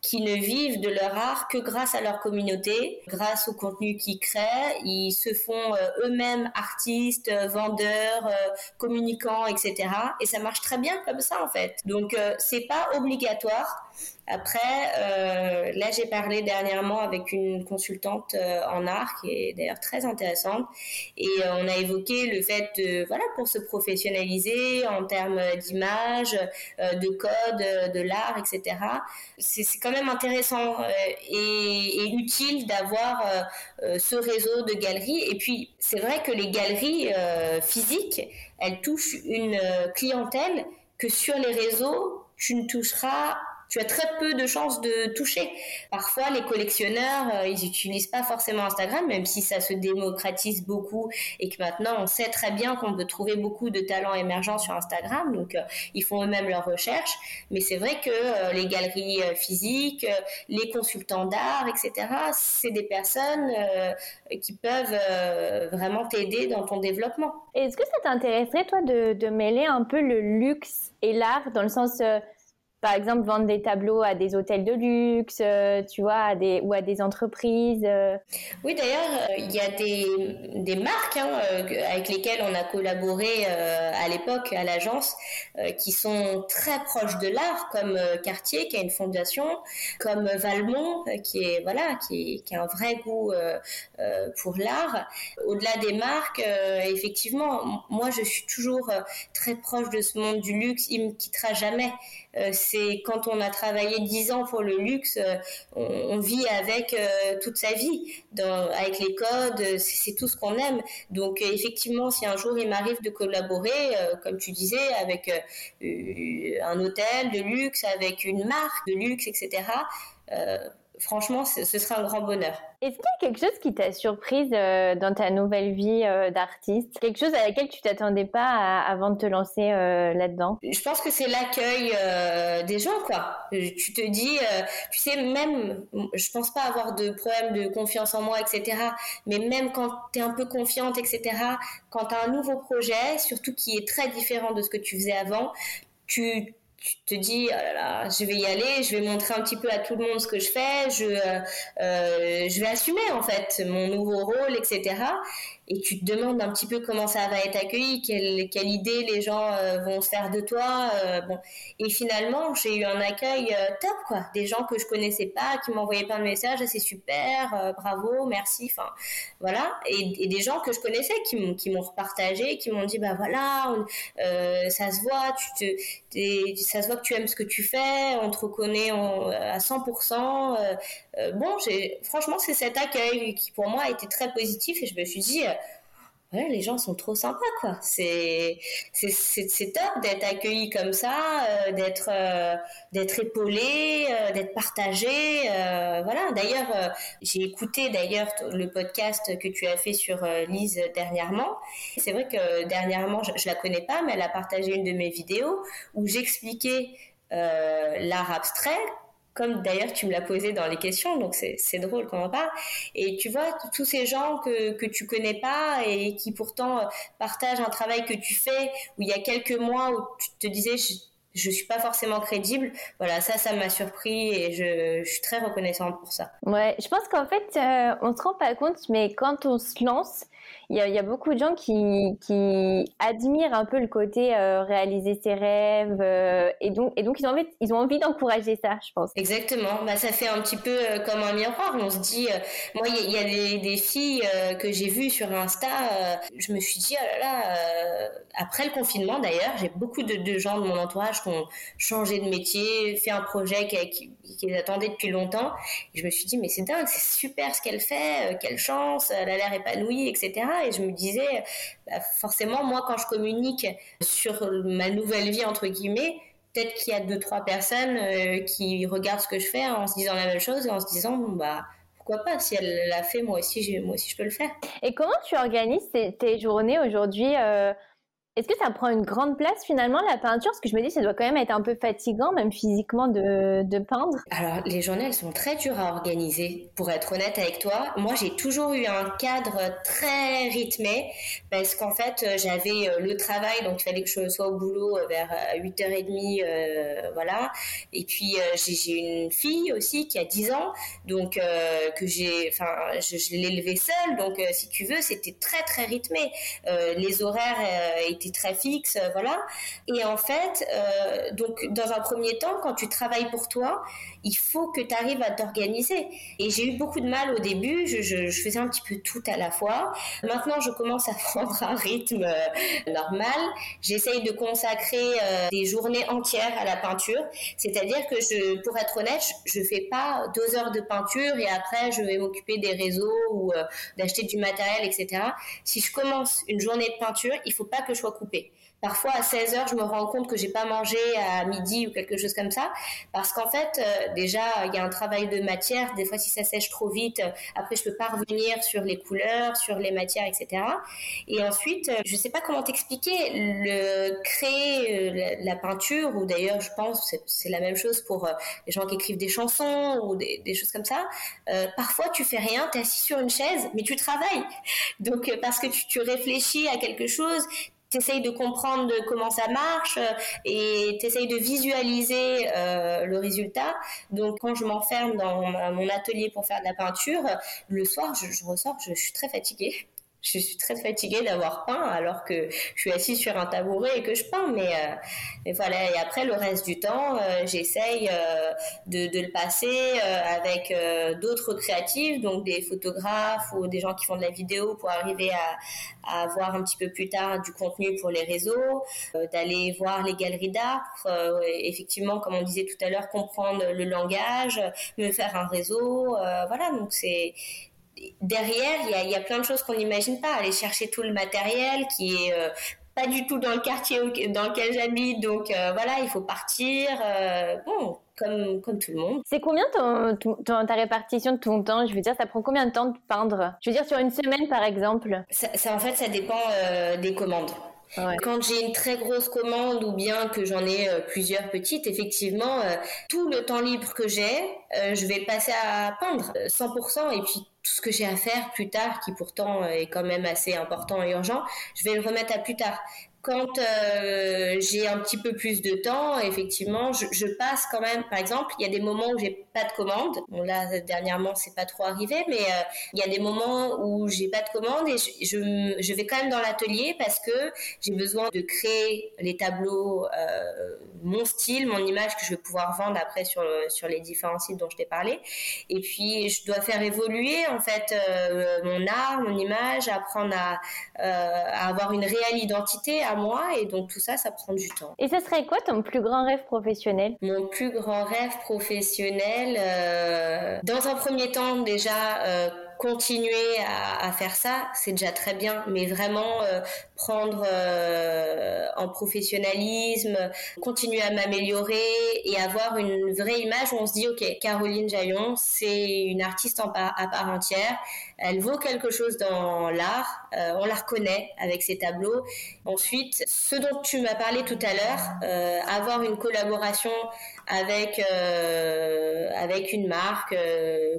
qui ne vivent de leur art que grâce à leur communauté, grâce au contenu qu'ils créent. Ils se font euh, eux-mêmes artistes, vendeurs, communicants, etc. Et ça marche très bien comme ça en fait. Donc c'est pas obligatoire. Après, euh, là, j'ai parlé dernièrement avec une consultante euh, en art qui est d'ailleurs très intéressante et euh, on a évoqué le fait de, voilà, pour se professionnaliser en termes d'image, de code, de l'art, etc. C'est quand même intéressant et, et, utile d'avoir ce réseau de galeries. Et puis, c'est vrai que les galeries physiques, elles touchent une clientèle que sur les réseaux, tu ne toucheras tu as très peu de chances de toucher. Parfois, les collectionneurs, euh, ils n'utilisent pas forcément Instagram, même si ça se démocratise beaucoup et que maintenant, on sait très bien qu'on peut trouver beaucoup de talents émergents sur Instagram. Donc, euh, ils font eux-mêmes leurs recherches. Mais c'est vrai que euh, les galeries physiques, les consultants d'art, etc., c'est des personnes qui peuvent vraiment t'aider dans ton développement. Est-ce que ça t'intéresserait, toi, de, de, mêler un peu le luxe et l'art dans le sens par exemple vendre des tableaux à des hôtels de luxe, euh, tu vois, ou à des entreprises. Euh. Oui, d'ailleurs, euh, il y a des, marques hein, avec lesquelles on a collaboré à l'époque à l'agence qui sont très proches de l'art, comme Cartier qui a une fondation, comme Valmont qui est voilà qui, a un vrai goût pour l'art. Au-delà des marques, effectivement, moi je suis toujours très proche de ce monde du luxe. Il me quittera jamais. C'est quand on a travaillé dix ans pour le luxe, on, vit avec toute sa vie, dans, avec les codes, c'est tout ce qu'on aime. Donc effectivement, si un jour il m'arrive de collaborer, comme tu disais, avec un hôtel de luxe, avec une marque de luxe, etc franchement, ce sera un grand bonheur. Est-ce qu'il y a quelque chose qui t'a surprise euh, dans ta nouvelle vie euh, d'artiste? Quelque chose à laquelle tu t'attendais pas avant de te lancer euh, là-dedans? Je pense que c'est l'accueil des gens, quoi. Tu te dis, tu sais, même, je pense pas avoir de problème de confiance en moi, etc. Mais même quand tu es un peu confiante, etc., quand tu as un nouveau projet, surtout qui est très différent de ce que tu faisais avant, tu tu te dis oh là là, je vais y aller, je vais montrer un petit peu à tout le monde ce que je fais, je euh, euh, je vais assumer en fait mon nouveau rôle, etc et tu te demandes un petit peu comment ça va être accueilli, quelle, idée les gens euh, vont se faire de toi. Euh, bon. Et finalement, j'ai eu un accueil euh, top, quoi. Des gens que je connaissais pas, qui m'envoyaient plein de messages, c'est super, bravo, merci, enfin, voilà. Et, et, des gens que je connaissais qui m'ont, qui m'ont repartagé, qui m'ont dit, bah voilà, ça se voit, tu te, ça se voit que tu aimes ce que tu fais, on te reconnaît à 100%. Bon, j'ai, franchement, c'est cet accueil qui pour moi a été très positif et je me suis dit, ouais, les gens sont trop sympas, quoi. C'est, top d'être accueilli comme ça, euh, d'être, euh, d'être épaulé, euh, d'être partagé. voilà. D'ailleurs, j'ai écouté d'ailleurs le podcast que tu as fait sur Lise dernièrement. C'est vrai que dernièrement, je, je la connais pas, mais elle a partagé une de mes vidéos où j'expliquais l'art abstrait comme d'ailleurs tu me l'as posé dans les questions, donc c'est drôle qu'on en parle. Et tu vois, tous ces gens que, que tu connais pas et qui pourtant euh, partagent un travail que tu fais, où il y a quelques mois où tu te disais, je, je suis pas forcément crédible. Voilà, ça, ça m'a surpris et je, je, suis très reconnaissante pour ça. Ouais, je pense qu'en fait, euh, on se rend pas compte, mais quand on se lance, il y a, beaucoup de gens qui, admirent un peu le côté euh, réaliser ses rêves euh, et donc ils ont envie d'encourager ça, je pense. Exactement. Bah ça fait un petit peu euh, comme un miroir. On se dit, moi il y, a des, filles que j'ai vues sur Insta, je me suis dit oh là là. après le confinement d'ailleurs, j'ai beaucoup de, gens de mon entourage qui ont changé de métier, fait un projet qui, qui, attendaient depuis longtemps. Je me suis dit mais c'est dingue, c'est super ce qu'elle fait, quelle chance, elle a l'air épanouie, etc. Et je me disais, bah, forcément, moi, quand je communique sur ma nouvelle vie, entre guillemets, peut-être qu'il y a deux, trois personnes euh, qui regardent ce que je fais en se disant la même chose et en se disant, bah, pourquoi pas Si elle l'a fait, moi aussi, moi aussi, je peux le faire. Et comment tu organises tes, journées aujourd'hui euh, est-ce que ça prend une grande place finalement la peinture? Parce que je me dis ça doit quand même être un peu fatigant, même physiquement, de, peindre. Alors les journées elles sont très dures à organiser. Pour être honnête avec toi, moi j'ai toujours eu un cadre très rythmé parce qu'en fait euh, j'avais euh, le travail, donc il fallait que je sois au boulot euh, vers 8h30, euh, voilà. Et puis j'ai une fille aussi qui a 10 ans, donc que j'ai, enfin je, je l'ai élevée seule, donc si tu veux c'était très très rythmé. les horaires étaient très fixe, euh, voilà. Et en fait, euh, donc dans un premier temps, quand tu travailles pour toi, il faut que tu arrives à t'organiser. Et j'ai eu beaucoup de mal au début, je, faisais un petit peu tout à la fois. Maintenant, je commence à (laughs) prendre un rythme euh, normal. J'essaye de consacrer des journées entières à la peinture, c'est-à-dire que je, pour être honnête, je fais pas deux heures de peinture et après je vais m'occuper des réseaux ou d'acheter du matériel, etc. Si je commence une journée de peinture, il faut pas que je sois coupé. Parfois à 16 heures, je me rends compte que j'ai pas mangé à midi ou quelque chose comme ça, parce qu'en fait, euh, déjà, il y a un travail de matière. Des fois, si ça sèche trop vite, euh, après, je peux pas revenir sur les couleurs, sur les matières, etc. Et ensuite, euh, je sais pas comment t'expliquer, le créer la, peinture, ou d'ailleurs, je pense, c'est la même chose pour les gens qui écrivent des chansons ou des, choses comme ça. parfois, tu fais rien, tu es assis sur une chaise, mais tu travailles. (laughs) Donc, parce que tu réfléchis à quelque chose, t'essayes de comprendre comment ça marche euh, et t'essayes de visualiser euh, le résultat. Donc quand je m'enferme dans mon atelier pour faire de la peinture, le soir je, ressors, je, suis très fatiguée. Je suis très fatiguée d'avoir peint alors que je suis assise sur un tabouret et que je peins. Mais, euh, mais voilà, et après le reste du temps, euh, j'essaye euh, de, de, le passer avec d'autres créatifs, donc des photographes ou des gens qui font de la vidéo pour arriver à, à avoir un petit peu plus tard du contenu pour les réseaux, d'aller voir les galeries d'art, effectivement, comme on disait tout à l'heure, comprendre le langage, me faire un réseau. voilà, donc c'est derrière, il y a, plein de choses qu'on n'imagine pas. Aller chercher tout le matériel qui est euh, pas du tout dans le quartier dans lequel j'habite, donc euh, voilà, il faut partir. Euh, bon, comme, comme tout le monde. C'est combien ton, ta répartition de ton temps? Je veux dire, ça prend combien de temps de peindre? Je veux dire, sur une semaine, par exemple ça, En fait, ça dépend des commandes. Quand j'ai une très grosse commande ou bien que j'en ai euh, plusieurs petites, effectivement, euh, tout le temps libre que j'ai, euh, je vais le passer à peindre 100% et puis tout ce que j'ai à faire plus tard, qui pourtant est quand même assez important et urgent, je vais le remettre à plus tard. Quand euh, j'ai un petit peu plus de temps, effectivement, je, passe quand même. Par exemple, il y a des moments où j'ai pas de commande. Bon là, dernièrement, c'est pas trop arrivé, mais euh, il y a des moments où j'ai pas de commande et je, vais quand même dans l'atelier parce que j'ai besoin de créer les tableaux, euh, mon style, mon image que je vais pouvoir vendre après sur sur les différents sites dont je t'ai parlé. Et puis, je dois faire évoluer en fait mon art, mon image, apprendre à, à avoir une réelle identité moi et donc tout ça, ça prend du temps. Et ce serait quoi ton plus grand rêve professionnel? Mon plus grand rêve professionnel, euh, dans un premier temps déjà, euh, continuer à, à, faire ça, c'est déjà très bien, mais vraiment euh, prendre euh, en professionnalisme, continuer à m'améliorer et avoir une vraie image où on se dit, ok, Caroline Jaillon, c'est une artiste en à part entière, elle vaut quelque chose dans l'art, euh, on la reconnaît avec ses tableaux. Ensuite, ce dont tu m'as parlé tout à l'heure, avoir une collaboration avec avec une marque,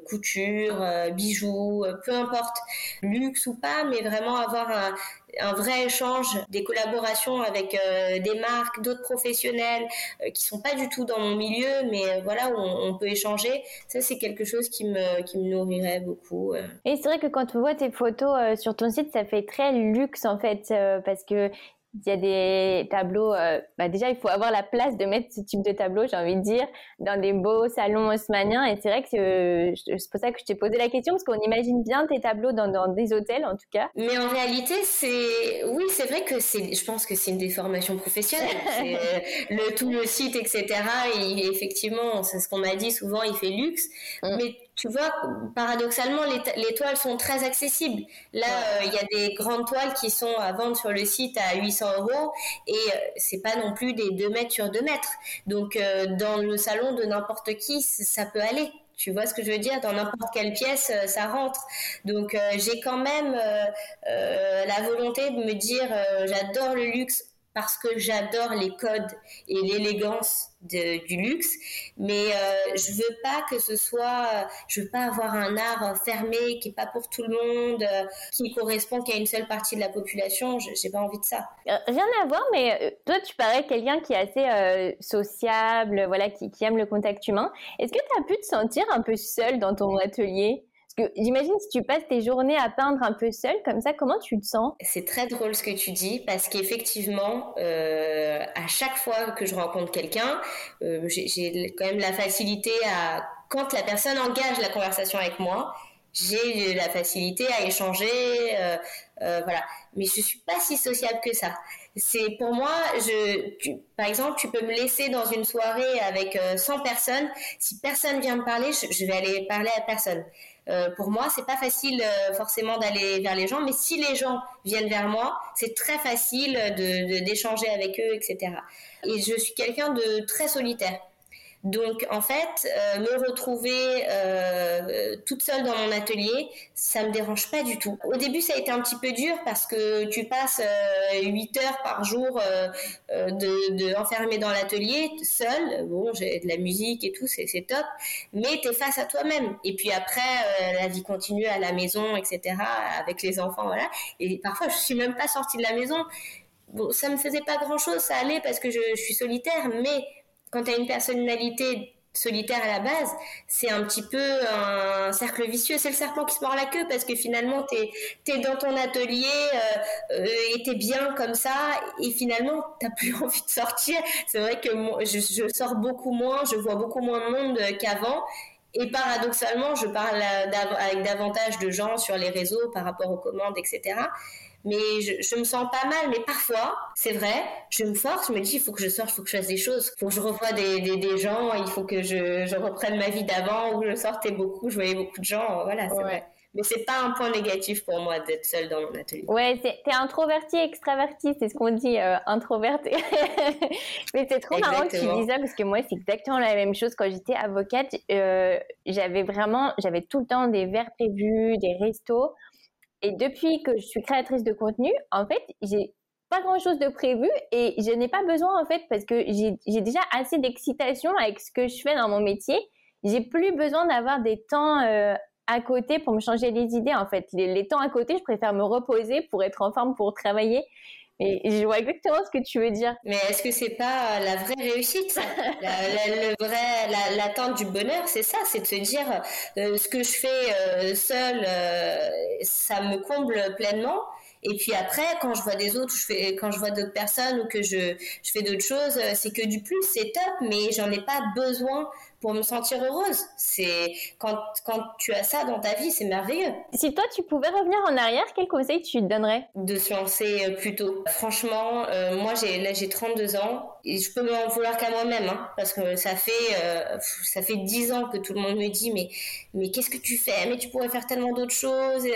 couture, bijoux, euh, peu importe, luxe ou pas, mais vraiment avoir un, un vrai échange, des collaborations avec euh, des marques, d'autres professionnels euh, qui sont pas du tout dans mon milieu, mais voilà, on, on, peut échanger. Ça, c'est quelque chose qui me, qui me nourrirait beaucoup. Et c'est vrai que quand on voit tes photos sur ton site, ça fait très luxe en fait, parce que il y a des tableaux. Euh, bah déjà, il faut avoir la place de mettre ce type de tableau, j'ai envie de dire, dans des beaux salons haussmanniens. Et c'est vrai que c'est pour ça que je t'ai posé la question, parce qu'on imagine bien tes tableaux dans, dans, des hôtels, en tout cas. Mais en réalité, c'est oui, c'est vrai que c'est. Je pense que c'est une déformation professionnelle. (laughs) c'est euh, le tout le site, etc. Et effectivement, c'est ce qu'on m'a dit souvent. Il fait luxe, mm. mais tu vois, paradoxalement, les, toiles sont très accessibles. Là, euh, il y a des grandes toiles qui sont à vendre sur le site à 800 euros et euh, c'est pas non plus des 2 mètres sur 2 mètres. Donc, euh, dans le salon de n'importe qui, ça peut aller. Tu vois ce que je veux dire? Dans n'importe quelle pièce, ça rentre. Donc, j'ai quand même la volonté de me dire, j'adore le luxe parce que j'adore les codes et l'élégance du luxe, mais euh, je veux pas que ce soit, je veux pas avoir un art fermé qui est pas pour tout le monde, euh, qui correspond qu'à une seule partie de la population. J'ai pas envie de ça. Euh, rien à voir, mais toi tu parais quelqu'un qui est assez sociable, voilà, qui, qui aime le contact humain. Est-ce que tu as pu te sentir un peu seule dans ton atelier? J'imagine si tu passes tes journées à peindre un peu seule, comme ça, comment tu te sens? C'est très drôle ce que tu dis, parce qu'effectivement, euh, à chaque fois que je rencontre quelqu'un, euh, j'ai quand même la facilité à, quand la personne engage la conversation avec moi, j'ai la facilité à échanger, euh, voilà. Mais je suis pas si sociable que ça. C'est pour moi, je, par exemple, tu peux me laisser dans une soirée avec 100 euh, personnes. Si personne vient me parler, je, je vais aller parler à personne. Euh, pour moi, c'est pas facile euh, forcément d'aller vers les gens, mais si les gens viennent vers moi, c'est très facile de d'échanger avec eux, etc. Et je suis quelqu'un de très solitaire. Donc en fait, euh, me retrouver euh, toute seule dans mon atelier, ça me dérange pas du tout. Au début, ça a été un petit peu dur parce que tu passes euh, 8 heures par jour euh, euh, de, de dans l'atelier seule. Bon, j'ai de la musique et tout, c'est top, mais tu es face à toi-même. Et puis après, la vie continue à la maison, etc. Avec les enfants, voilà. Et parfois, je suis même pas sortie de la maison. Bon, ça me faisait pas grand-chose, ça allait parce que je, je suis solitaire, mais quand tu as une personnalité solitaire à la base, c'est un petit peu un cercle vicieux. C'est le serpent qui se mord la queue parce que finalement, tu es, dans ton atelier euh, euh, et tu bien comme ça et finalement, tu plus (laughs) envie de sortir. C'est vrai que je, je, sors beaucoup moins, je vois beaucoup moins de monde qu'avant. Et paradoxalement, je parle avec davantage de gens sur les réseaux par rapport aux commandes, etc mais je, je, me sens pas mal. Mais parfois, c'est vrai, je me force, je me dis, il faut que je sorte, il faut que je fasse des choses, il faut que je revoie des, des, des gens, il faut que je, je reprenne ma vie d'avant où je sortais beaucoup, je voyais beaucoup de gens. Voilà, c'est vrai. Mais c'est pas un point négatif pour moi d'être seule dans mon atelier. Ouais, t'es introverti, extraverti, c'est ce qu'on dit, euh, introverti. (laughs) Mais c'est trop marrant que tu dis ça parce que moi, c'est exactement la même chose. Quand j'étais avocate, euh, j'avais vraiment, j'avais tout le temps des verres prévus, des restos. Et depuis que je suis créatrice de contenu, en fait, j'ai pas grand chose de prévu et je n'ai pas besoin en fait parce que j'ai déjà assez d'excitation avec ce que je fais dans mon métier. J'ai plus besoin d'avoir des temps euh, à côté pour me changer les idées en fait. Les, les, temps à côté, je préfère me reposer pour être en forme pour travailler. Et je vois exactement ce que tu veux dire. Mais est-ce que c'est pas la vraie réussite? La, la, vrai, l'attente du bonheur, c'est ça, c'est de se dire euh, ce que je fais euh, seul, euh, ça me comble pleinement. Et puis après, quand je vois des autres, quand je vois d'autres personnes ou que je, je fais d'autres choses, c'est que du plus, c'est top, mais j'en ai pas besoin pour me sentir heureuse. C'est quand, quand tu as ça dans ta vie, c'est merveilleux. Si toi tu pouvais revenir en arrière, quel conseil tu te donnerais? De se lancer euh, plus tôt. Franchement, euh, moi j'ai là j'ai 32 ans et je peux m'en vouloir qu'à moi-même hein, parce que ça fait euh, ça fait 10 ans que tout le monde me dit mais mais qu'est-ce que tu fais? Mais tu pourrais faire tellement d'autres choses.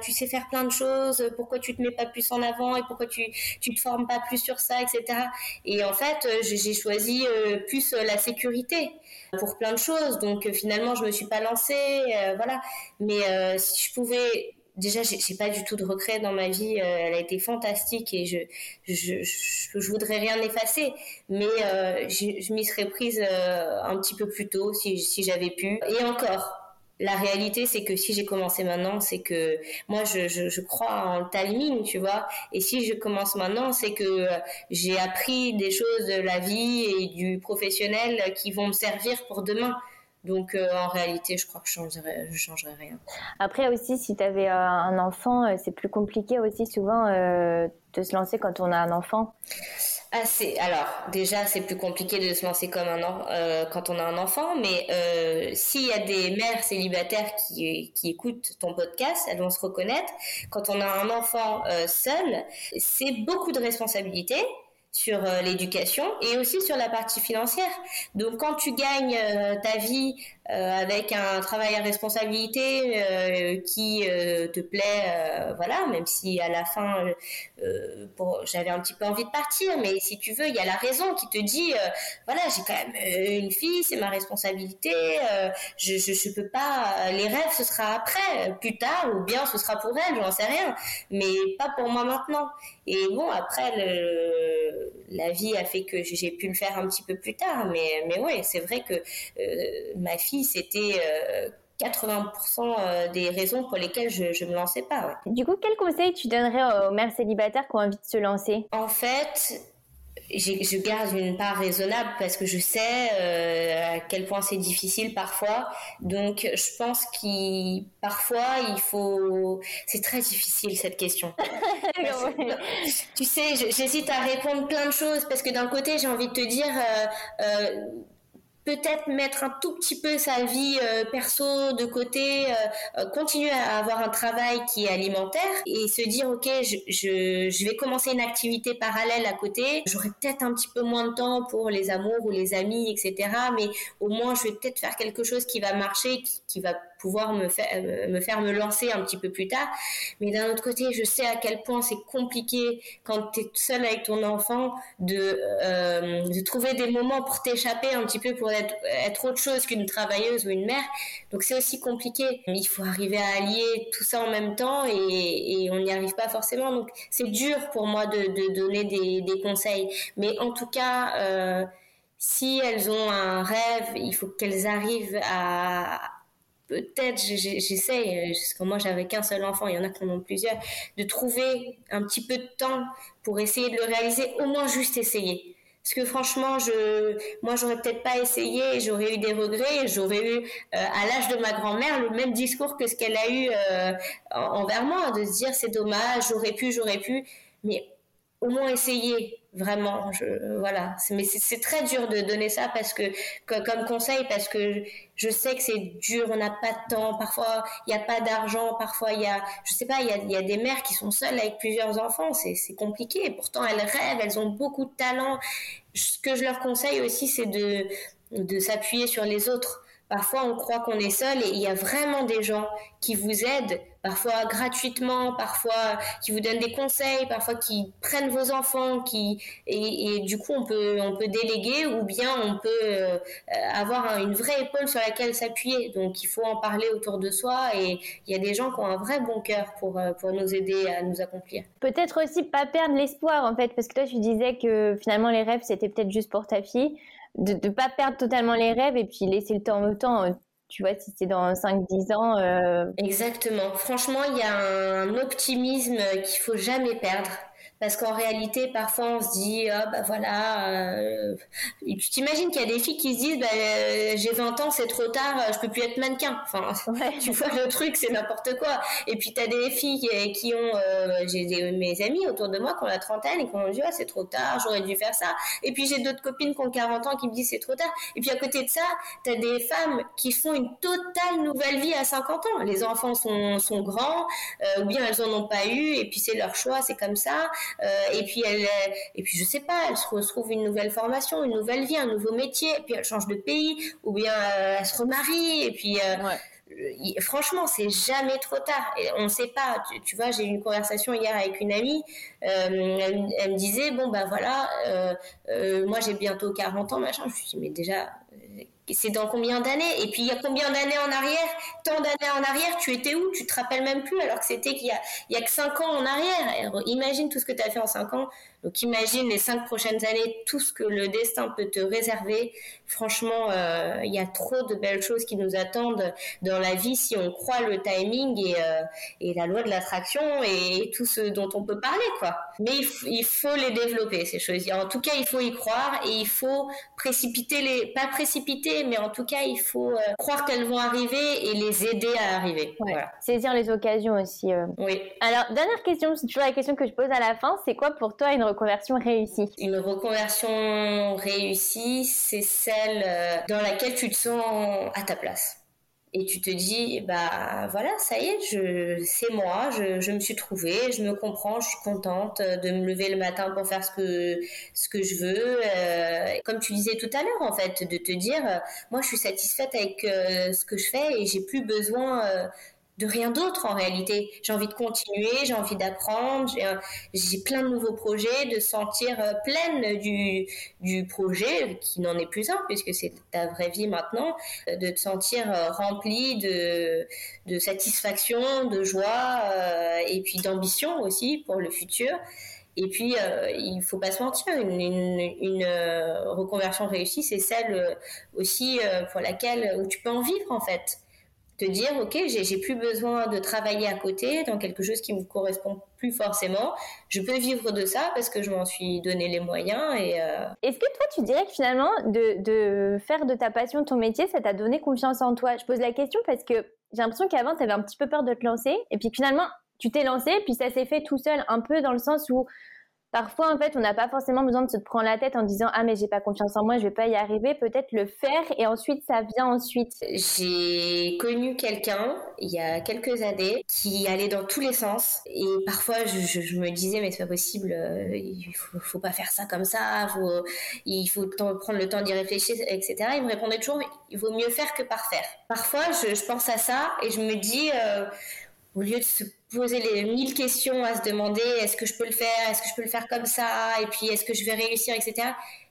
tu sais faire plein de choses. Pourquoi tu te mets pas plus en avant et pourquoi tu tu te formes pas plus sur ça, etc. Et en fait, j'ai choisi plus la sécurité pour plein de choses. Donc euh, finalement, je me suis pas lancée, euh, voilà. Mais euh, si je pouvais déjà j'ai pas du tout de regret dans ma vie elle a été fantastique et je je, je, voudrais rien effacer mais je, je m'y serais prise un petit peu plus tôt si, si j'avais pu et encore la réalité, c'est que si j'ai commencé maintenant, c'est que moi, je, crois en timing, tu vois. Et si je commence maintenant, c'est que euh, j'ai appris des choses de la vie et du professionnel qui vont me servir pour demain. Donc euh, en réalité, je crois que je changerais, je changerais rien. Après aussi, si tu avais euh, un enfant, c'est plus compliqué aussi souvent de se lancer quand on a un enfant. Ah, alors déjà c'est plus compliqué de se lancer comme un euh, quand on a un enfant, mais euh, s'il y a des mères célibataires qui, qui écoutent ton podcast, elles vont se reconnaître. Quand on a un enfant euh, seul, c'est beaucoup de responsabilités sur l'éducation et aussi sur la partie financière. Donc quand tu gagnes ta vie avec un travail à responsabilité qui te plaît, voilà, même si à la fin j'avais un petit peu envie de partir, mais si tu veux, il y a la raison qui te dit, voilà, j'ai quand même une fille, c'est ma responsabilité, je, je, je peux pas, les rêves ce sera après, plus tard, ou bien ce sera pour elle, j'en sais rien, mais pas pour moi maintenant. Et bon, après le la vie a fait que j'ai pu le faire un petit peu plus tard. Mais, mais ouais, c'est vrai que euh, ma fille, c'était 80% euh, euh, des raisons pour lesquelles je ne me lançais pas. Du coup, quel conseil tu donnerais aux mères célibataires qui ont envie de se lancer? En fait, je garde une part raisonnable parce que je sais euh, à quel point c'est difficile parfois. Donc, je pense qu'il parfois il faut. C'est très difficile cette question. (laughs) tu sais, j'hésite à répondre plein de choses parce que d'un côté, j'ai envie de te dire. Euh, euh, peut-être mettre un tout petit peu sa vie euh, perso de côté, euh, euh, continuer à avoir un travail qui est alimentaire et se dire ok, je, vais commencer une activité parallèle à côté. J'aurai peut-être un petit peu moins de temps pour les amours ou les amis, etc. Mais au moins, je vais peut-être faire quelque chose qui va marcher, qui va pouvoir me faire euh, me faire me lancer un petit peu plus tard. Mais d'un autre côté, je sais à quel point c'est compliqué quand tu es seul avec ton enfant de euh, de trouver des moments pour t'échapper un petit peu pour être être autre chose qu'une travailleuse ou une mère. Donc c'est aussi compliqué. Il faut arriver à allier tout ça en même temps et, et on n'y arrive pas forcément. Donc c'est dur pour moi de, de donner des, des conseils. Mais en tout cas, euh, si elles ont un rêve, il faut qu'elles arrivent à, peut-être j'essaie, euh, parce que moi j'avais qu'un seul enfant, il y en a qui en ont plusieurs, de trouver un petit peu de temps pour essayer de le réaliser, au moins juste essayer. Parce que franchement, je, moi, j'aurais peut-être pas essayé, j'aurais eu des regrets, j'aurais eu, euh, à l'âge de ma grand-mère, le même discours que ce qu'elle a eu euh, envers moi, de se dire c'est dommage, j'aurais pu, j'aurais pu, mais au moins essayer vraiment. Je voilà. Mais c'est très dur de donner ça parce que comme conseil parce que je sais que c'est dur on n'a pas de temps. Parfois il n'y a pas d'argent. Parfois il y a je sais pas il y a, y a, des mères qui sont seules avec plusieurs enfants. C'est compliqué. Et pourtant elles rêvent elles ont beaucoup de talent. Ce que je leur conseille aussi c'est de de s'appuyer sur les autres. Parfois, on croit qu'on est seul et il y a vraiment des gens qui vous aident, parfois gratuitement, parfois qui vous donnent des conseils, parfois qui prennent vos enfants, qui et, du coup on peut on peut déléguer ou bien on peut euh, avoir une vraie épaule sur laquelle s'appuyer. Donc il faut en parler autour de soi et il y a des gens qui ont un vrai bon cœur pour euh, pour nous aider à nous accomplir. Peut-être aussi pas perdre l'espoir en fait, parce que toi tu disais que finalement les rêves c'était peut-être juste pour ta fille de ne pas perdre totalement les rêves et puis laisser le temps au temps. Tu vois, si c'est dans 5-10 ans. Euh... Exactement. Franchement, il y a un optimisme qu'il faut jamais perdre parce qu'en réalité parfois on se dit ah bah voilà euh, tu t'imagines qu'il y a des filles qui se disent bah, euh, j'ai 20 ans c'est trop tard je peux plus être mannequin. Enfin (laughs) tu vois le truc c'est n'importe quoi. Et puis tu as des filles qui, ont euh, j'ai mes amis autour de moi qui ont la trentaine et qui ont dit ah c'est trop tard j'aurais dû faire ça. Et puis j'ai d'autres copines qui ont 40 ans qui me disent c'est trop tard. Et puis à côté de ça tu as des femmes qui font une totale nouvelle vie à 50 ans. Les enfants sont, sont grands ou bien elles en ont pas eu et puis c'est leur choix c'est comme ça. euh, et puis elle, et puis je sais pas, elle se retrouve une nouvelle formation, une nouvelle vie, un nouveau métier, et puis elle change de pays, ou bien euh, elle se remarie, et puis euh, franchement, c'est jamais trop tard. Et on ne sait pas. Tu, vois, j'ai eu une conversation hier avec une amie. elle, me disait bon ben voilà, moi j'ai bientôt 40 ans, machin. Je me suis dit mais déjà c'est dans combien d'années? Et puis il y a combien d'années en arrière? Tant d'années en arrière, tu étais où? Tu te rappelles même plus alors que c'était qu'il y a, il y a que 5 ans en arrière. imagine tout ce que tu as fait en 5 ans. Donc imagine les 5 prochaines années, tout ce que le destin peut te réserver. Franchement, euh, il y a trop de belles choses qui nous attendent dans la vie si on croit le timing et, euh, et la loi de l'attraction et tout ce dont on peut parler. quoi. Mais il, faut les développer, ces choses. En tout cas, il faut y croire et il faut précipiter les... Pas précipiter, mais en tout cas, il faut euh, croire qu'elles vont arriver et les aider à arriver. Voilà. Saisir les occasions aussi. Oui. Alors, dernière question, c'est toujours la question que je pose à la fin. C'est quoi pour toi une reconversion réussie? Une reconversion réussie, c'est celle euh, dans laquelle tu te sens à ta place. Et tu te dis bah voilà ça y est c'est moi je, me suis trouvée je me comprends je suis contente de me lever le matin pour faire ce que ce que je veux. Euh, comme tu disais tout à l'heure en fait de te dire moi je suis satisfaite avec euh, ce que je fais et j'ai plus besoin de rien d'autre en réalité. J'ai envie de continuer, j'ai envie d'apprendre, j'ai plein de nouveaux projets, de sentir euh, pleine du, du projet, qui n'en est plus un puisque c'est ta vraie vie maintenant, euh, de te sentir euh, rempli de, de satisfaction, de joie et puis d'ambition aussi pour le futur. Et puis, euh, il faut pas se mentir, une, une, reconversion réussie, c'est celle aussi pour laquelle où tu peux en vivre en fait te dire ok j'ai plus besoin de travailler à côté dans quelque chose qui me correspond plus forcément. Je peux vivre de ça parce que je m'en suis donné les moyens et euh, est-ce que toi tu dirais que finalement de, faire de ta passion ton métier ça t'a donné confiance en toi? Je pose la question parce que j'ai l'impression qu'avant tu avais un petit peu peur de te lancer et puis finalement tu t'es lancé puis ça s'est fait tout seul un peu dans le sens où Parfois, en fait, on n'a pas forcément besoin de se prendre la tête en disant ah mais j'ai pas confiance en moi, je vais pas y arriver. Peut-être le faire et ensuite ça vient ensuite. J'ai connu quelqu'un il y a quelques années qui allait dans tous les sens et parfois je, me disais mais c'est pas possible, euh, il faut, faut, pas faire ça comme ça, il faut prendre le temps d'y réfléchir, etc. Il me répondait toujours il vaut mieux faire que par faire. Parfois, je, pense à ça et je me dis euh, au lieu de se poser les mille questions à se demander est-ce que je peux le faire, est-ce que je peux le faire comme ça, et puis est-ce que je vais réussir, etc.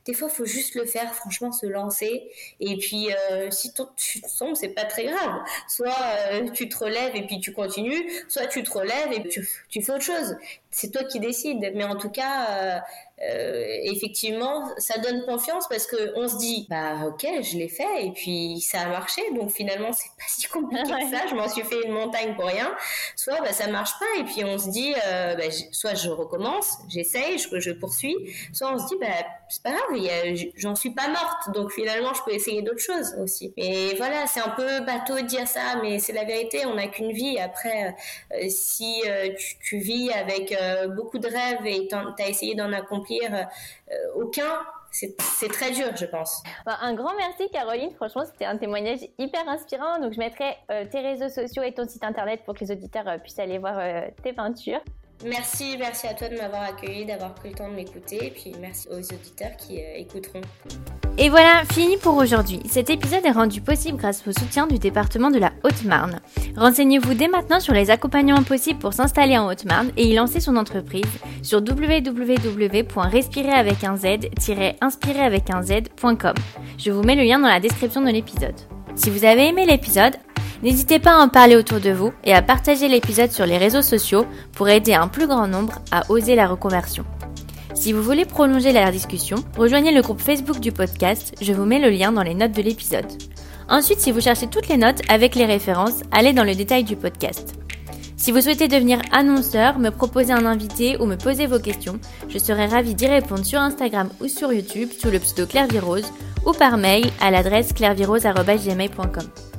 Des fois, faut juste le faire, franchement, se lancer. Et puis, euh, si tu tombes, c'est pas très grave. Soit euh, tu te relèves et puis tu continues, soit tu te relèves et tu, tu fais autre chose. C'est toi qui décides. Mais en tout cas, euh, euh, effectivement, ça donne confiance parce que on se dit, bah ok, je l'ai fait et puis ça a marché, donc finalement c'est pas (laughs) si compliqué que ça. Je m'en suis fait une montagne pour rien. Soit bah ça marche pas et puis on se dit, euh, bah, soit je recommence, j'essaye, je, je poursuis, soit on se dit, bah c'est pas grave, j'en suis pas morte, donc finalement je peux essayer d'autres choses aussi. Et voilà, c'est un peu bateau de dire ça, mais c'est la vérité. On n'a qu'une vie. Après, euh, si euh, tu, vis avec beaucoup de rêves et tu as essayé d'en accomplir aucun, c'est très dur, je pense. Bah, un grand merci, Caroline. Franchement, c'était un témoignage hyper inspirant. Donc, je mettrai tes réseaux sociaux et ton site internet pour que les auditeurs puissent aller voir tes peintures. Merci, merci à toi de m'avoir accueilli, d'avoir pris le temps de m'écouter, et puis merci aux auditeurs qui euh, écouteront. Et voilà, fini pour aujourd'hui. Cet épisode est rendu possible grâce au soutien du département de la Haute-Marne. Renseignez-vous dès maintenant sur les accompagnements possibles pour s'installer en Haute-Marne et y lancer son entreprise sur www.respirer-inspirer-avec-un-z.com. Je vous mets le lien dans la description de l'épisode. Si vous avez aimé l'épisode, N'hésitez pas à en parler autour de vous et à partager l'épisode sur les réseaux sociaux pour aider un plus grand nombre à oser la reconversion. Si vous voulez prolonger la discussion, rejoignez le groupe Facebook du podcast, je vous mets le lien dans les notes de l'épisode. Ensuite, si vous cherchez toutes les notes avec les références, allez dans le détail du podcast. Si vous souhaitez devenir annonceur, me proposer un invité ou me poser vos questions, je serai ravie d'y répondre sur Instagram ou sur YouTube sous le pseudo Claire ou par mail à l'adresse clairvirose.gmail.com.